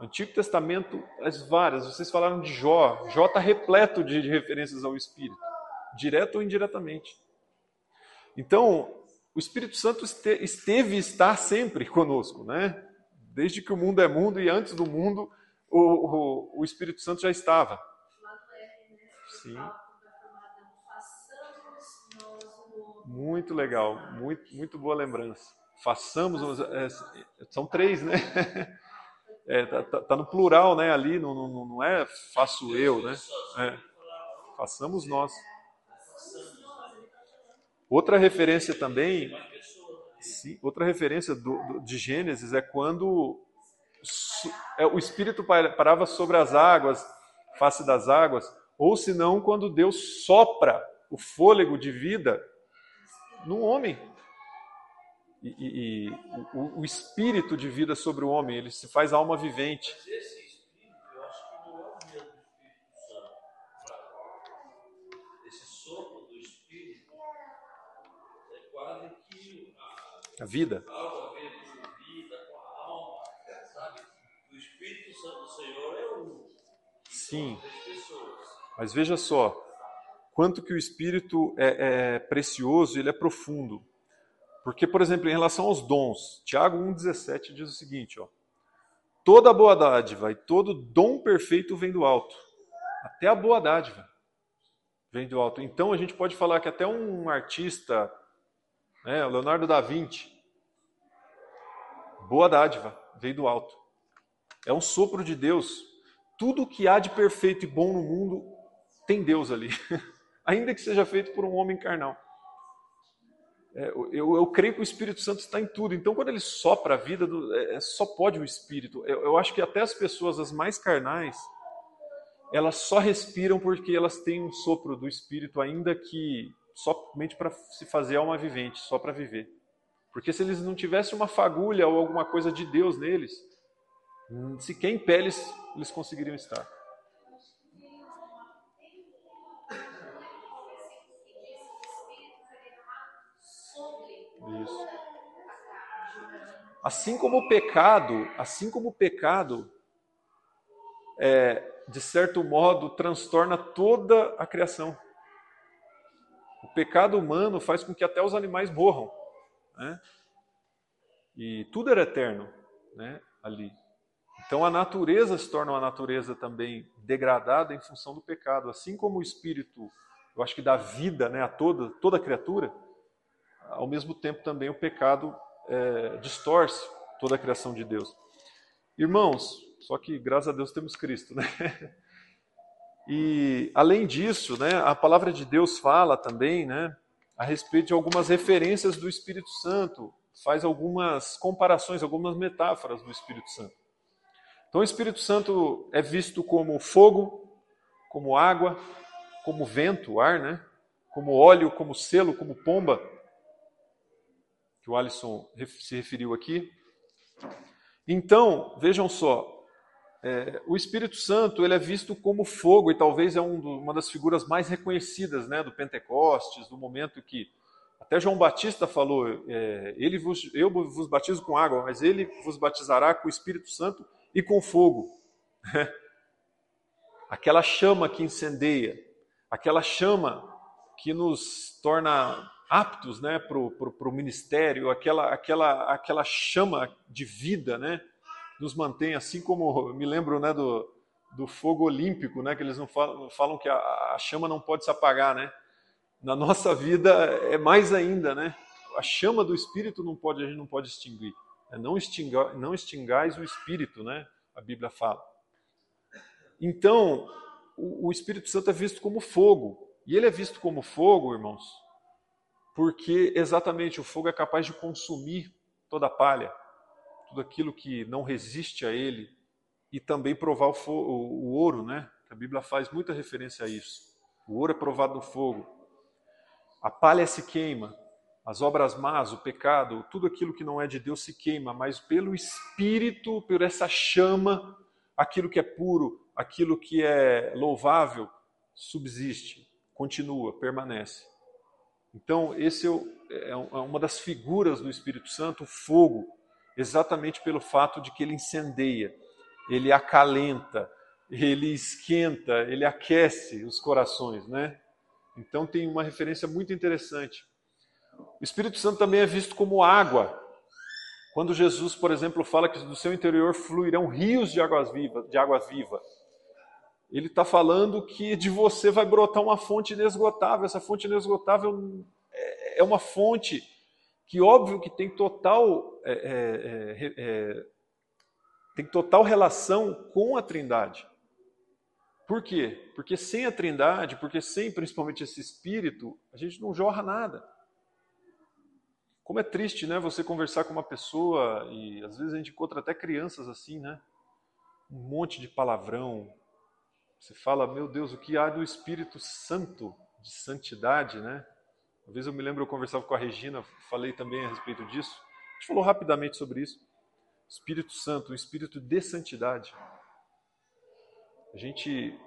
Antigo Testamento, as várias, vocês falaram de Jó, Jó está repleto de, de referências ao Espírito, direto ou indiretamente. Então, o Espírito Santo este, esteve e está sempre conosco, né? Desde que o mundo é mundo e antes do mundo, o, o, o Espírito Santo já estava. Né? Sim. Fala da formada no façamos nós o outro. Muito legal, muito, muito boa lembrança. Façamos, é, são três, né? É, tá, tá- tá no plural, né? Ali, não, não, não é faço eu, né? É, façamos nós. Outra referência também, sim, outra referência do- do- de Gênesis é quando é, o Espírito pa- parava sobre as águas, face das águas, ou senão quando Deus sopra o fôlego de vida no homem. E, e- e o, o espírito de vida sobre o homem, ele se faz alma vivente. A- vida. Sim. Mas veja só, quanto que o espírito é, é precioso, ele é profundo. Porque, por exemplo, em relação aos dons, Tiago 1,17 diz o seguinte: ó, toda boa dádiva e todo dom perfeito vem do alto. Até a boa dádiva vem do alto. Então a gente pode falar que até um artista, né, Leonardo da Vinci, boa dádiva veio do alto. É um sopro de Deus. Tudo que há de perfeito e bom no mundo tem Deus ali, ainda que seja feito por um homem carnal. É, eu, eu creio que o Espírito Santo está em tudo. Então, quando ele sopra a vida, do, é, é, só pode o Espírito. Eu, eu acho que até as pessoas as mais carnais, elas só respiram porque elas têm um sopro do Espírito, ainda que somente para se fazer alma vivente, só para viver. Porque se eles não tivessem uma fagulha ou alguma coisa de Deus neles, sequer em pé eles, eles conseguiriam estar. Isso. Assim como o pecado, assim como o pecado, é, de certo modo, transtorna toda a criação. O pecado humano faz com que até os animais morram. Né? E tudo era eterno né, ali. Então a natureza se torna uma natureza também degradada em função do pecado. Assim como o espírito, eu acho que dá vida né, a toda, toda criatura, ao mesmo tempo também o pecado é, distorce toda a criação de Deus. Irmãos, só que graças a Deus temos Cristo, né? E além disso, né, a palavra de Deus fala também, né, a respeito de algumas referências do Espírito Santo, faz algumas comparações, algumas metáforas do Espírito Santo. Então, o Espírito Santo é visto como fogo, como água, como vento, ar, né? Como óleo, como selo, como pomba que o Alisson se referiu aqui. Então, vejam só, é, o Espírito Santo ele é visto como fogo e talvez é um do, uma das figuras mais reconhecidas né, do Pentecostes, do momento que até João Batista falou: é, ele vos, eu vos batizo com água, mas ele vos batizará com o Espírito Santo e com fogo. aquela chama que incendeia, aquela chama que nos torna aptos né, para o ministério, aquela, aquela, aquela chama de vida, né, nos mantém, assim como me lembro né, do, do fogo olímpico, né, que eles não falam, falam que a, a, chama não pode se apagar, né? Na nossa vida é mais ainda, né? A chama do Espírito não pode, a gente não pode extinguir. É não, extinga, não extingais o Espírito, né? A Bíblia fala. Então, o, o Espírito Santo é visto como fogo. E ele é visto como fogo, irmãos, porque exatamente o fogo é capaz de consumir toda a palha, tudo aquilo que não resiste a ele, e também provar o, fogo, o ouro, né? A Bíblia faz muita referência a isso. O ouro é provado no fogo. A palha se queima, as obras más, o pecado, tudo aquilo que não é de Deus se queima, mas pelo Espírito, por essa chama, aquilo que é puro, aquilo que é louvável, subsiste, continua, permanece. Então, esse é, é, é uma das figuras do Espírito Santo, o fogo, exatamente pelo fato de que ele incendeia, ele acalenta, ele esquenta, ele aquece os corações, né? Então tem uma referência muito interessante. O Espírito Santo também é visto como água. Quando Jesus, por exemplo, fala que do seu interior fluirão rios de águas vivas, de água viva, ele está falando que de você vai brotar uma fonte inesgotável. Essa fonte inesgotável é, é uma fonte que, óbvio, que tem total, é, é, é, é, tem total relação com a Trindade. Por quê? Porque sem a Trindade, porque sem principalmente esse Espírito, a gente não jorra nada. Como é triste, né? Você conversar com uma pessoa e às vezes a gente encontra até crianças assim, né? Um monte de palavrão, você fala, meu Deus, o que há do Espírito Santo, de santidade, né? Uma vez eu me lembro, eu conversava com a Regina, falei também a respeito disso. A gente falou rapidamente sobre isso. Espírito Santo, o Espírito de santidade. A gente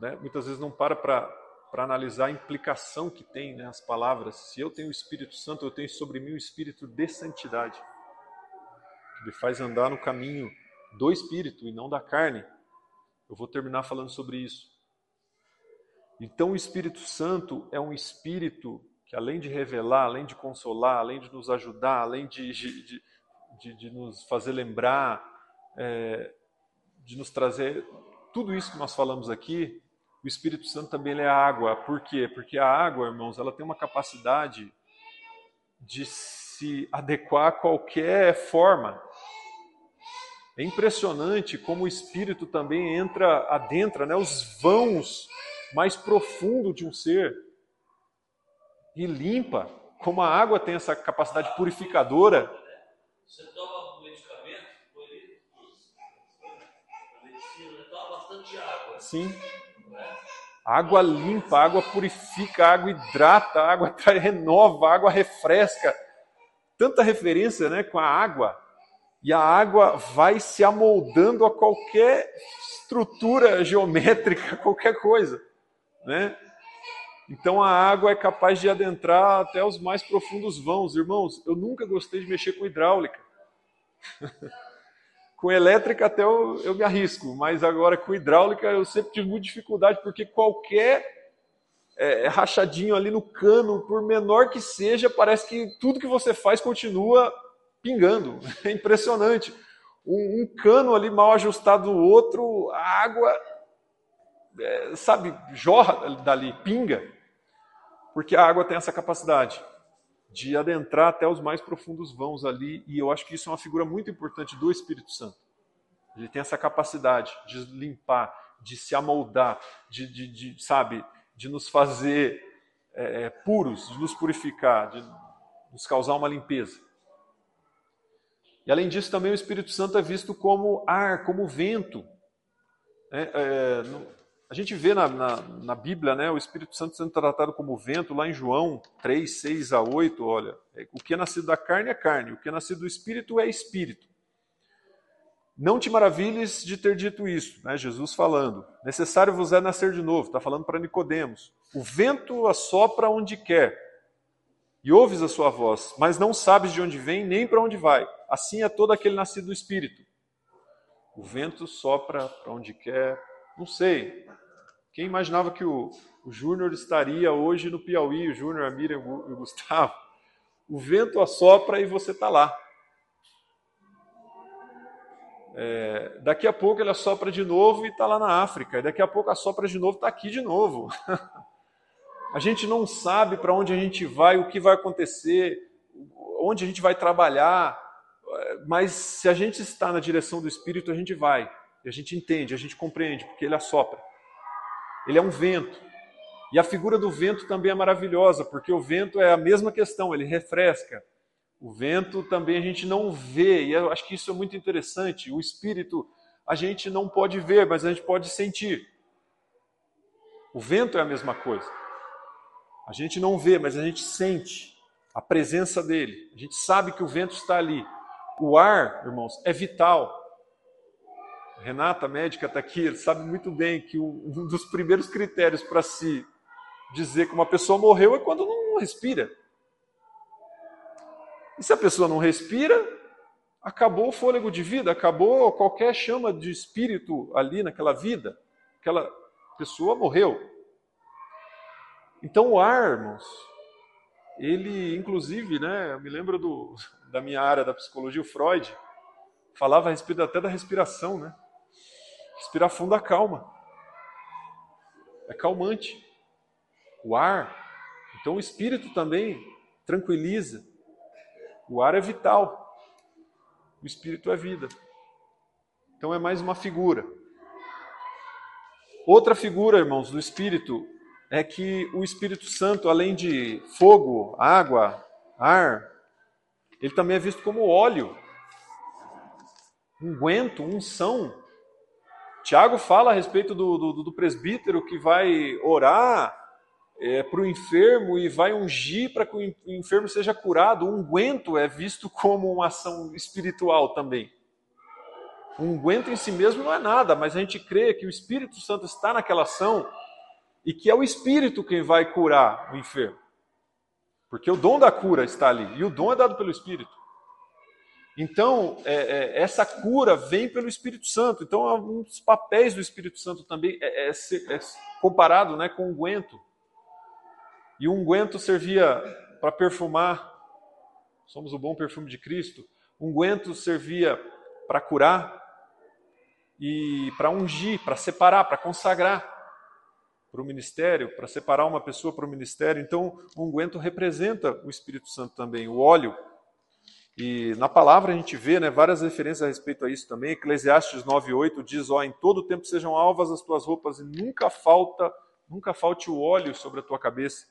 né, muitas vezes não para para analisar a implicação que tem né, as palavras. Se eu tenho o Espírito Santo, eu tenho sobre mim o Espírito de santidade, que me faz andar no caminho do Espírito e não da carne. Eu vou terminar falando sobre isso. Então, o Espírito Santo é um espírito que, além de revelar, além de consolar, além de nos ajudar, além de, de, de, de nos fazer lembrar, é, de nos trazer tudo isso que nós falamos aqui, o Espírito Santo também é água. Por quê? Porque a água, irmãos, ela tem uma capacidade de se adequar a qualquer forma. É impressionante como o Espírito também entra, adentra né, os vãos mais profundos de um ser e limpa, como a água tem essa capacidade purificadora. Você toma um medicamento, medicina, toma bastante água. Sim. A água limpa, a água purifica, a água hidrata, a água renova, a água refresca. Tanta referência né, com a água. E a água vai se amoldando a qualquer estrutura geométrica, qualquer coisa, né? Então a água é capaz de adentrar até os mais profundos vãos. Irmãos, eu nunca gostei de mexer com hidráulica. com elétrica até eu, eu, me arrisco, mas agora com hidráulica eu sempre tive muita dificuldade, porque qualquer é, rachadinho ali no cano, por menor que seja, parece que tudo que você faz continua pingando. É impressionante. Um, um cano ali mal ajustado no outro, a água, é, sabe, jorra dali, pinga. Porque a água tem essa capacidade de adentrar até os mais profundos vãos ali, e eu acho que isso é uma figura muito importante do Espírito Santo. Ele tem essa capacidade de limpar, de se amoldar, de, de, de sabe, de nos fazer é, é puros, de nos purificar, de nos causar uma limpeza. E além disso, também o Espírito Santo é visto como ar, como vento. É, é, a gente vê na, na, na, Bíblia né, o Espírito Santo sendo tratado como vento, lá em João 3, 6 a 8, olha, é, o que é nascido da carne é carne, o que é nascido do Espírito é Espírito. Não te maravilhes de ter dito isso, né, Jesus falando. Necessário vos é nascer de novo, está falando para Nicodemos. O vento assopra onde quer, e ouves a sua voz, mas não sabes de onde vem nem para onde vai. Assim é todo aquele nascido do Espírito. O vento sopra para onde quer. Não sei. Quem imaginava que o, o Júnior estaria hoje no Piauí, o Júnior, a Miriam e o Gustavo? O vento assopra e você está lá. É, daqui a pouco ele assopra de novo e está lá na África. Daqui a pouco assopra de novo e está aqui de novo. a gente não sabe para onde a gente vai, o que vai acontecer, onde a gente vai trabalhar, mas se a gente está na direção do Espírito, a gente vai. A gente entende, a gente compreende, porque ele assopra. Ele é um vento. E a figura do vento também é maravilhosa, porque o vento é a mesma questão, ele refresca. O vento também a gente não vê, e eu acho que isso é muito interessante. O Espírito a gente não pode ver, mas a gente pode sentir. O vento é a mesma coisa. A gente não vê, mas a gente sente a presença dele. A gente sabe que o vento está ali. O ar, irmãos, é vital. Renata, médica, está aqui, sabe muito bem que um dos primeiros critérios para se dizer que uma pessoa morreu é quando não respira. E se a pessoa não respira, acabou o fôlego de vida, acabou qualquer chama de espírito ali naquela vida. Aquela pessoa morreu. Então o ar, irmãos, ele inclusive, né, eu me lembro do, da minha área da psicologia, o Freud, falava a respeito até da respiração, né? Respirar fundo acalma. É calmante. O ar. Então o espírito também tranquiliza. O ar é vital. O espírito é vida. Então é mais uma figura. Outra figura, irmãos, do espírito é que o Espírito Santo, além de fogo, água, ar, ele também é visto como óleo, unguento, unção. Tiago fala a respeito do, do, do presbítero que vai orar é, para o enfermo e vai ungir para que o enfermo seja curado. O unguento é visto como uma ação espiritual também. O unguento em si mesmo não é nada, mas a gente crê que o Espírito Santo está naquela ação e que é o Espírito quem vai curar o enfermo. Porque o dom da cura está ali, e o dom é dado pelo Espírito. Então, é, é, essa cura vem pelo Espírito Santo. Então, um dos papéis do Espírito Santo também é, é, é comparado né, com o unguento. E o unguento servia para perfumar, somos o bom perfume de Cristo. O unguento servia para curar e para ungir, para separar, para consagrar para o ministério, para separar uma pessoa para o ministério. Então, o unguento representa o Espírito Santo também, o óleo. E na palavra a gente vê né, várias referências a respeito a isso também. Eclesiastes 9,8 diz: ó, em todo tempo sejam alvas as tuas roupas e nunca falta, nunca falte o óleo sobre a tua cabeça.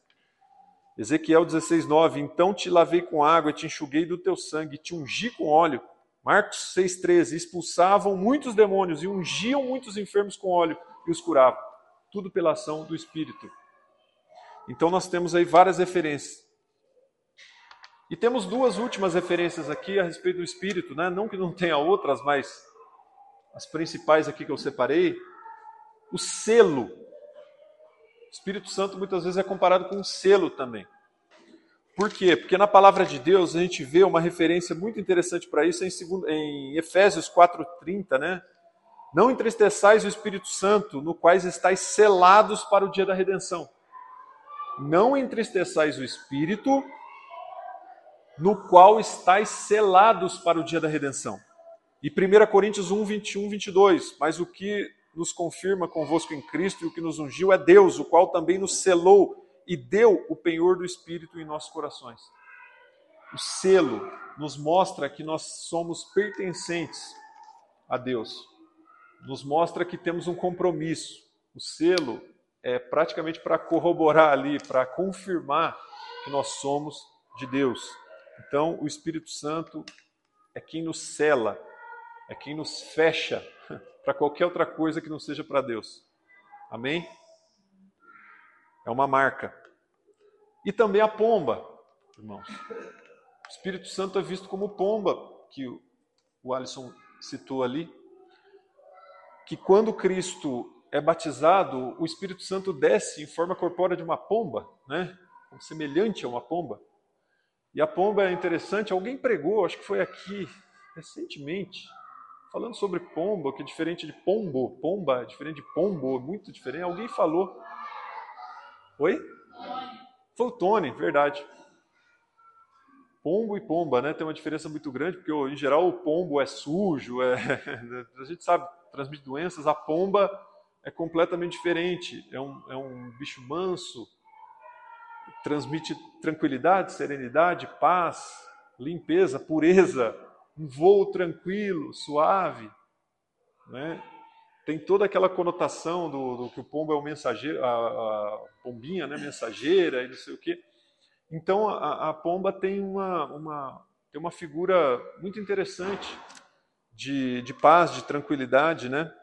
Ezequiel 16,9: Então te lavei com água, te enxuguei do teu sangue, te ungi com óleo. Marcos 6,13: Expulsavam muitos demônios e ungiam muitos enfermos com óleo e os curavam tudo pela ação do Espírito. Então nós temos aí várias referências. E temos duas últimas referências aqui a respeito do Espírito, né? não que não tenha outras, mas as principais aqui que eu separei. O selo. O Espírito Santo muitas vezes é comparado com um selo também. Por quê? Porque na palavra de Deus a gente vê uma referência muito interessante para isso em, em Efésios 4,30, né? Não entristeçais o Espírito Santo, no quais estáis selados para o dia da redenção. Não entristeçais o Espírito, no qual estáis selados para o dia da redenção. E 1 Coríntios 1, 21, 22. Mas o que nos confirma convosco em Cristo e o que nos ungiu é Deus, o qual também nos selou e deu o penhor do Espírito em nossos corações. O selo nos mostra que nós somos pertencentes a Deus. Nos mostra que temos um compromisso. O selo é praticamente para corroborar ali, para confirmar que nós somos de Deus. Então, o Espírito Santo é quem nos cela, é quem nos fecha para qualquer outra coisa que não seja para Deus. Amém? É uma marca. E também a pomba, irmãos. O Espírito Santo é visto como pomba, que o Alisson citou ali. Que quando Cristo é batizado, o Espírito Santo desce em forma corpórea de uma pomba, né? semelhante a uma pomba. E a pomba é interessante, alguém pregou, acho que foi aqui recentemente, falando sobre pomba, que é diferente de pombo. Pomba é diferente de pombo, muito diferente. Alguém falou. Oi? Foi o Tony, verdade. Pombo e pomba, né? Tem uma diferença muito grande, porque em geral o pombo é sujo, é... a gente sabe, transmite doenças. A pomba é completamente diferente. É um, é um bicho manso, transmite tranquilidade, serenidade, paz, limpeza, pureza um voo tranquilo, suave, né? Tem toda aquela conotação do, do que o pombo é o mensageiro, a, a, pombinha, né, mensageira e não sei o quê. Então a, a pomba tem uma, uma, tem uma figura muito interessante de, de paz, de tranquilidade, né?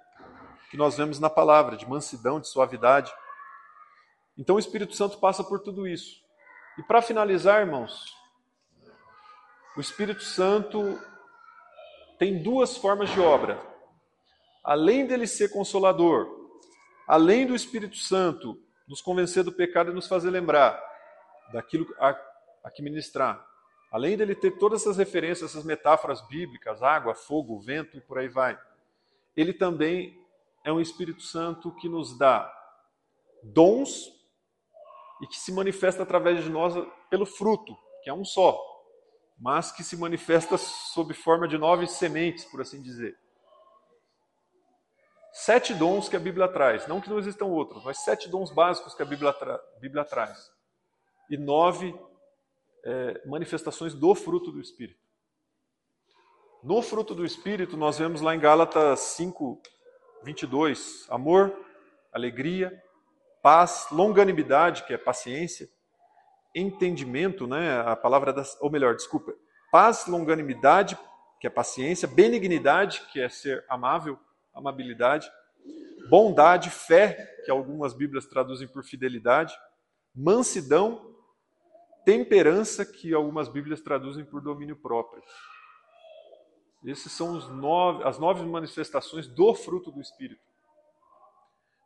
Que nós vemos na palavra, de mansidão, de suavidade. Então o Espírito Santo passa por tudo isso. E para finalizar, irmãos, o Espírito Santo tem duas formas de obra. Além dele ser consolador, além do Espírito Santo nos convencer do pecado e nos fazer lembrar daquilo a, a que ministrar, além dele ter todas essas referências, essas metáforas bíblicas, água, fogo, vento e por aí vai, ele também é um Espírito Santo que nos dá dons e que se manifesta através de nós pelo fruto, que é um só mas que se manifesta sob forma de nove sementes, por assim dizer. Sete dons que a Bíblia traz, não que não existam outros, mas sete dons básicos que a Bíblia, tra Bíblia traz. E nove é, manifestações do fruto do Espírito. No fruto do Espírito, nós vemos lá em Gálatas 5, 22, amor, alegria, paz, longanimidade, que é paciência, entendimento, né? A palavra da, ou melhor, desculpa, paz, longanimidade, que é paciência, benignidade, que é ser amável, amabilidade, bondade, fé, que algumas Bíblias traduzem por fidelidade, mansidão, temperança, que algumas Bíblias traduzem por domínio próprio. Esses são os nove, as nove manifestações do fruto do Espírito.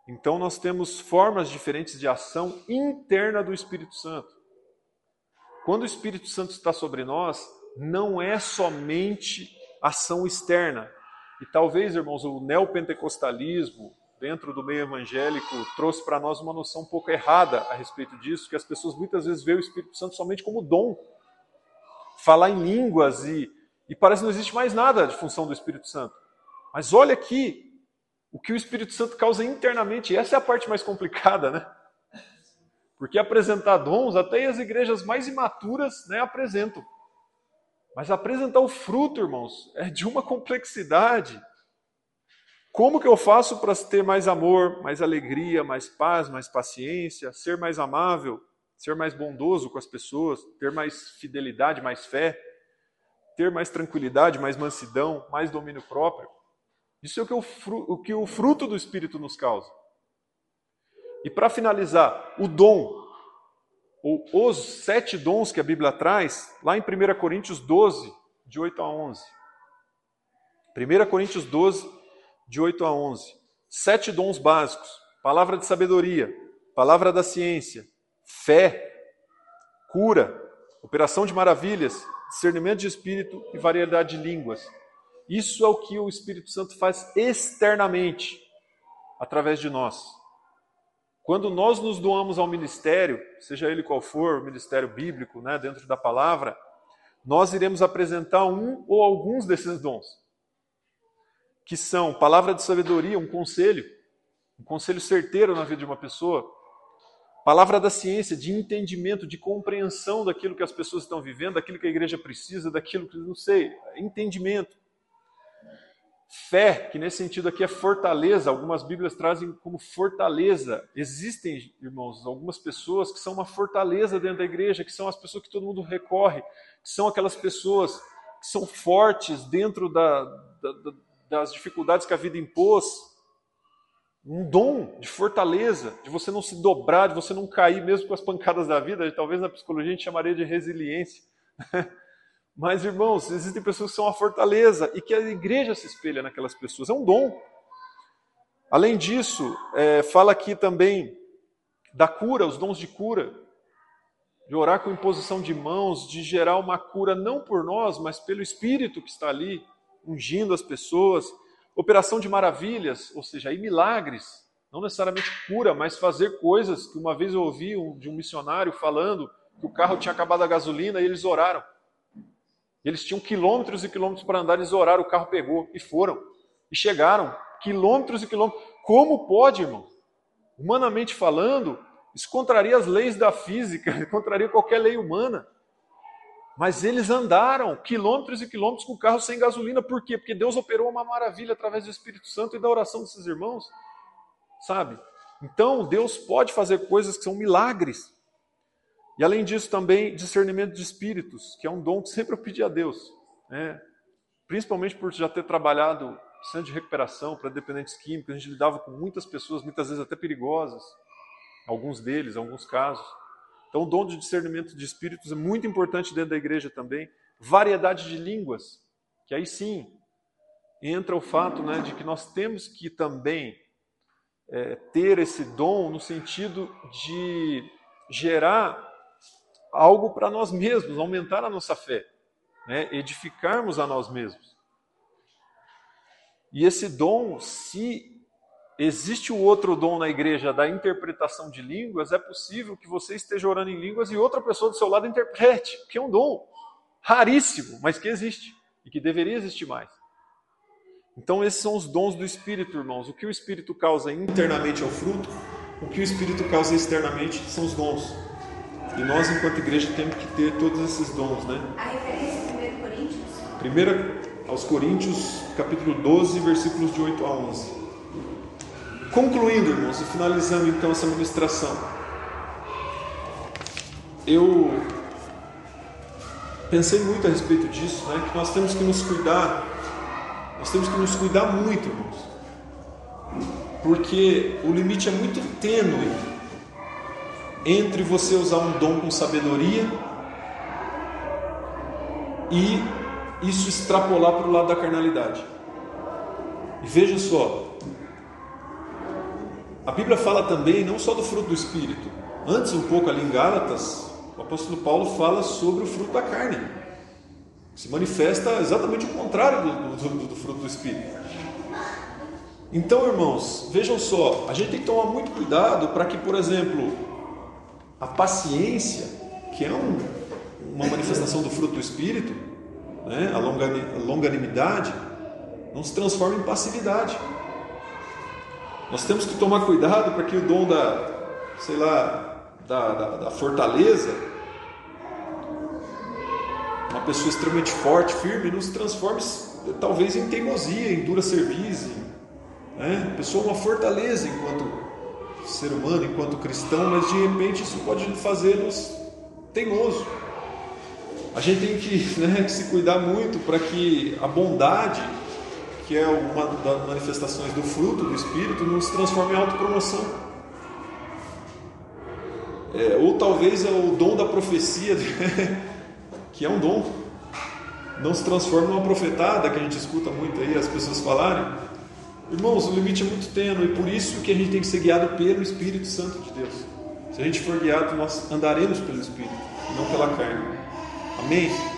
Então nós temos formas diferentes de ação interna do Espírito Santo. Quando o Espírito Santo está sobre nós, não é somente ação externa. E talvez, irmãos, o neopentecostalismo, dentro do meio evangélico, trouxe para nós uma noção um pouco errada a respeito disso, que as pessoas muitas vezes veem o Espírito Santo somente como dom. Falar em línguas e, e parece que não existe mais nada de função do Espírito Santo. Mas olha aqui o que o Espírito Santo causa internamente, e essa é a parte mais complicada, né? Porque apresentar dons, até as igrejas mais imaturas né, apresentam. Mas apresentar o fruto, irmãos, é de uma complexidade. Como que eu faço para ter mais amor, mais alegria, mais paz, mais paciência, ser mais amável, ser mais bondoso com as pessoas, ter mais fidelidade, mais fé, ter mais tranquilidade, mais mansidão, mais domínio próprio? Isso é o que o, o, que o fruto do Espírito nos causa. E para finalizar, o dom ou os sete dons que a Bíblia traz, lá em 1 Coríntios 12, de 8 a 11. 1 Coríntios 12, de 8 a 11. Sete dons básicos: palavra de sabedoria, palavra da ciência, fé, cura, operação de maravilhas, discernimento de espírito e variedade de línguas. Isso é o que o Espírito Santo faz externamente, através de nós. Quando nós nos doamos ao ministério, seja ele qual for, ministério bíblico, né, dentro da palavra, nós iremos apresentar um ou alguns desses dons, que são palavra de sabedoria, um conselho, um conselho certeiro na vida de uma pessoa, palavra da ciência, de entendimento, de compreensão daquilo que as pessoas estão vivendo, daquilo que a igreja precisa, daquilo que, não sei, entendimento. Fé, que nesse sentido aqui é fortaleza, algumas Bíblias trazem como fortaleza. Existem, irmãos, algumas pessoas que são uma fortaleza dentro da igreja, que são as pessoas que todo mundo recorre, que são aquelas pessoas que são fortes dentro da, da, das dificuldades que a vida impôs. Um dom de fortaleza, de você não se dobrar, de você não cair mesmo com as pancadas da vida. Talvez na psicologia a gente chamaria de resiliência. Mas, irmãos, existem pessoas que são a fortaleza e que a igreja se espelha naquelas pessoas. É um dom. Além disso, é, fala aqui também da cura, os dons de cura, de orar com imposição de mãos, de gerar uma cura não por nós, mas pelo Espírito que está ali, ungindo as pessoas. Operação de maravilhas, ou seja, aí milagres, não necessariamente cura, mas fazer coisas que uma vez eu ouvi de um missionário falando que o carro tinha acabado a gasolina e eles oraram. Eles tinham quilômetros e quilômetros para andar, eles oraram, o carro pegou e foram. E chegaram, quilômetros e quilômetros. Como pode, irmão? Humanamente falando, isso contraria as leis da física, contraria qualquer lei humana. Mas eles andaram quilômetros e quilômetros com o carro sem gasolina. Por quê? Porque Deus operou uma maravilha através do Espírito Santo e da oração desses irmãos. Sabe? Então, Deus pode fazer coisas que são milagres. E além disso, também discernimento de espíritos, que é um dom que sempre eu pedi a Deus. Né? Principalmente por já ter trabalhado centro de recuperação para dependentes químicos, a gente lidava com muitas pessoas, muitas vezes até perigosas, alguns deles, alguns casos. Então, o dom de discernimento de espíritos é muito importante dentro da igreja também. Variedade de línguas, que aí sim entra o fato né, de que nós temos que também é, ter esse dom no sentido de gerar algo para nós mesmos, aumentar a nossa fé, né? edificarmos a nós mesmos. E esse dom, se existe o outro dom na igreja da interpretação de línguas, é possível que você esteja orando em línguas e outra pessoa do seu lado interprete, que é um dom raríssimo, mas que existe e que deveria existir mais. Então, esses são os dons do Espírito, irmãos. O que o Espírito causa internamente é o fruto, o que o Espírito causa externamente são os dons. E nós, enquanto igreja, temos que ter todos esses dons, né? A referência é 1 Coríntios? Primeira aos Coríntios, capítulo 12, versículos de 8 a 11. Concluindo, irmãos, e finalizando então essa ministração. Eu pensei muito a respeito disso, né? Que nós temos que nos cuidar, nós temos que nos cuidar muito, irmãos. Porque o limite é muito tênue entre você usar um dom com sabedoria e isso extrapolar para o lado da carnalidade. E veja só, a Bíblia fala também não só do fruto do Espírito. Antes, um pouco ali em Gálatas, o apóstolo Paulo fala sobre o fruto da carne. Se manifesta exatamente o contrário do, do, do fruto do Espírito. Então, irmãos, vejam só, a gente tem que tomar muito cuidado para que, por exemplo, a paciência, que é um, uma manifestação do fruto do Espírito, né? a longanimidade, não se transforma em passividade. Nós temos que tomar cuidado para que o dom da, sei lá, da, da, da fortaleza, uma pessoa extremamente forte, firme, não se transforme talvez em teimosia, em dura serviço. Né? A pessoa é uma fortaleza enquanto ser humano, enquanto cristão, mas de repente isso pode fazê-los teimoso. A gente tem que, né, se cuidar muito para que a bondade, que é uma das manifestações do fruto do Espírito, não se transforme em autopromoção. é, ou talvez é o dom da profecia, que é um dom, não se transforma numa profetada, que a gente escuta muito aí as pessoas falarem. Irmãos, o limite é muito tênue, e por isso que a gente tem que ser guiado pelo Espírito Santo de Deus. Se a gente for guiado, nós andaremos pelo Espírito, não pela carne. Amém?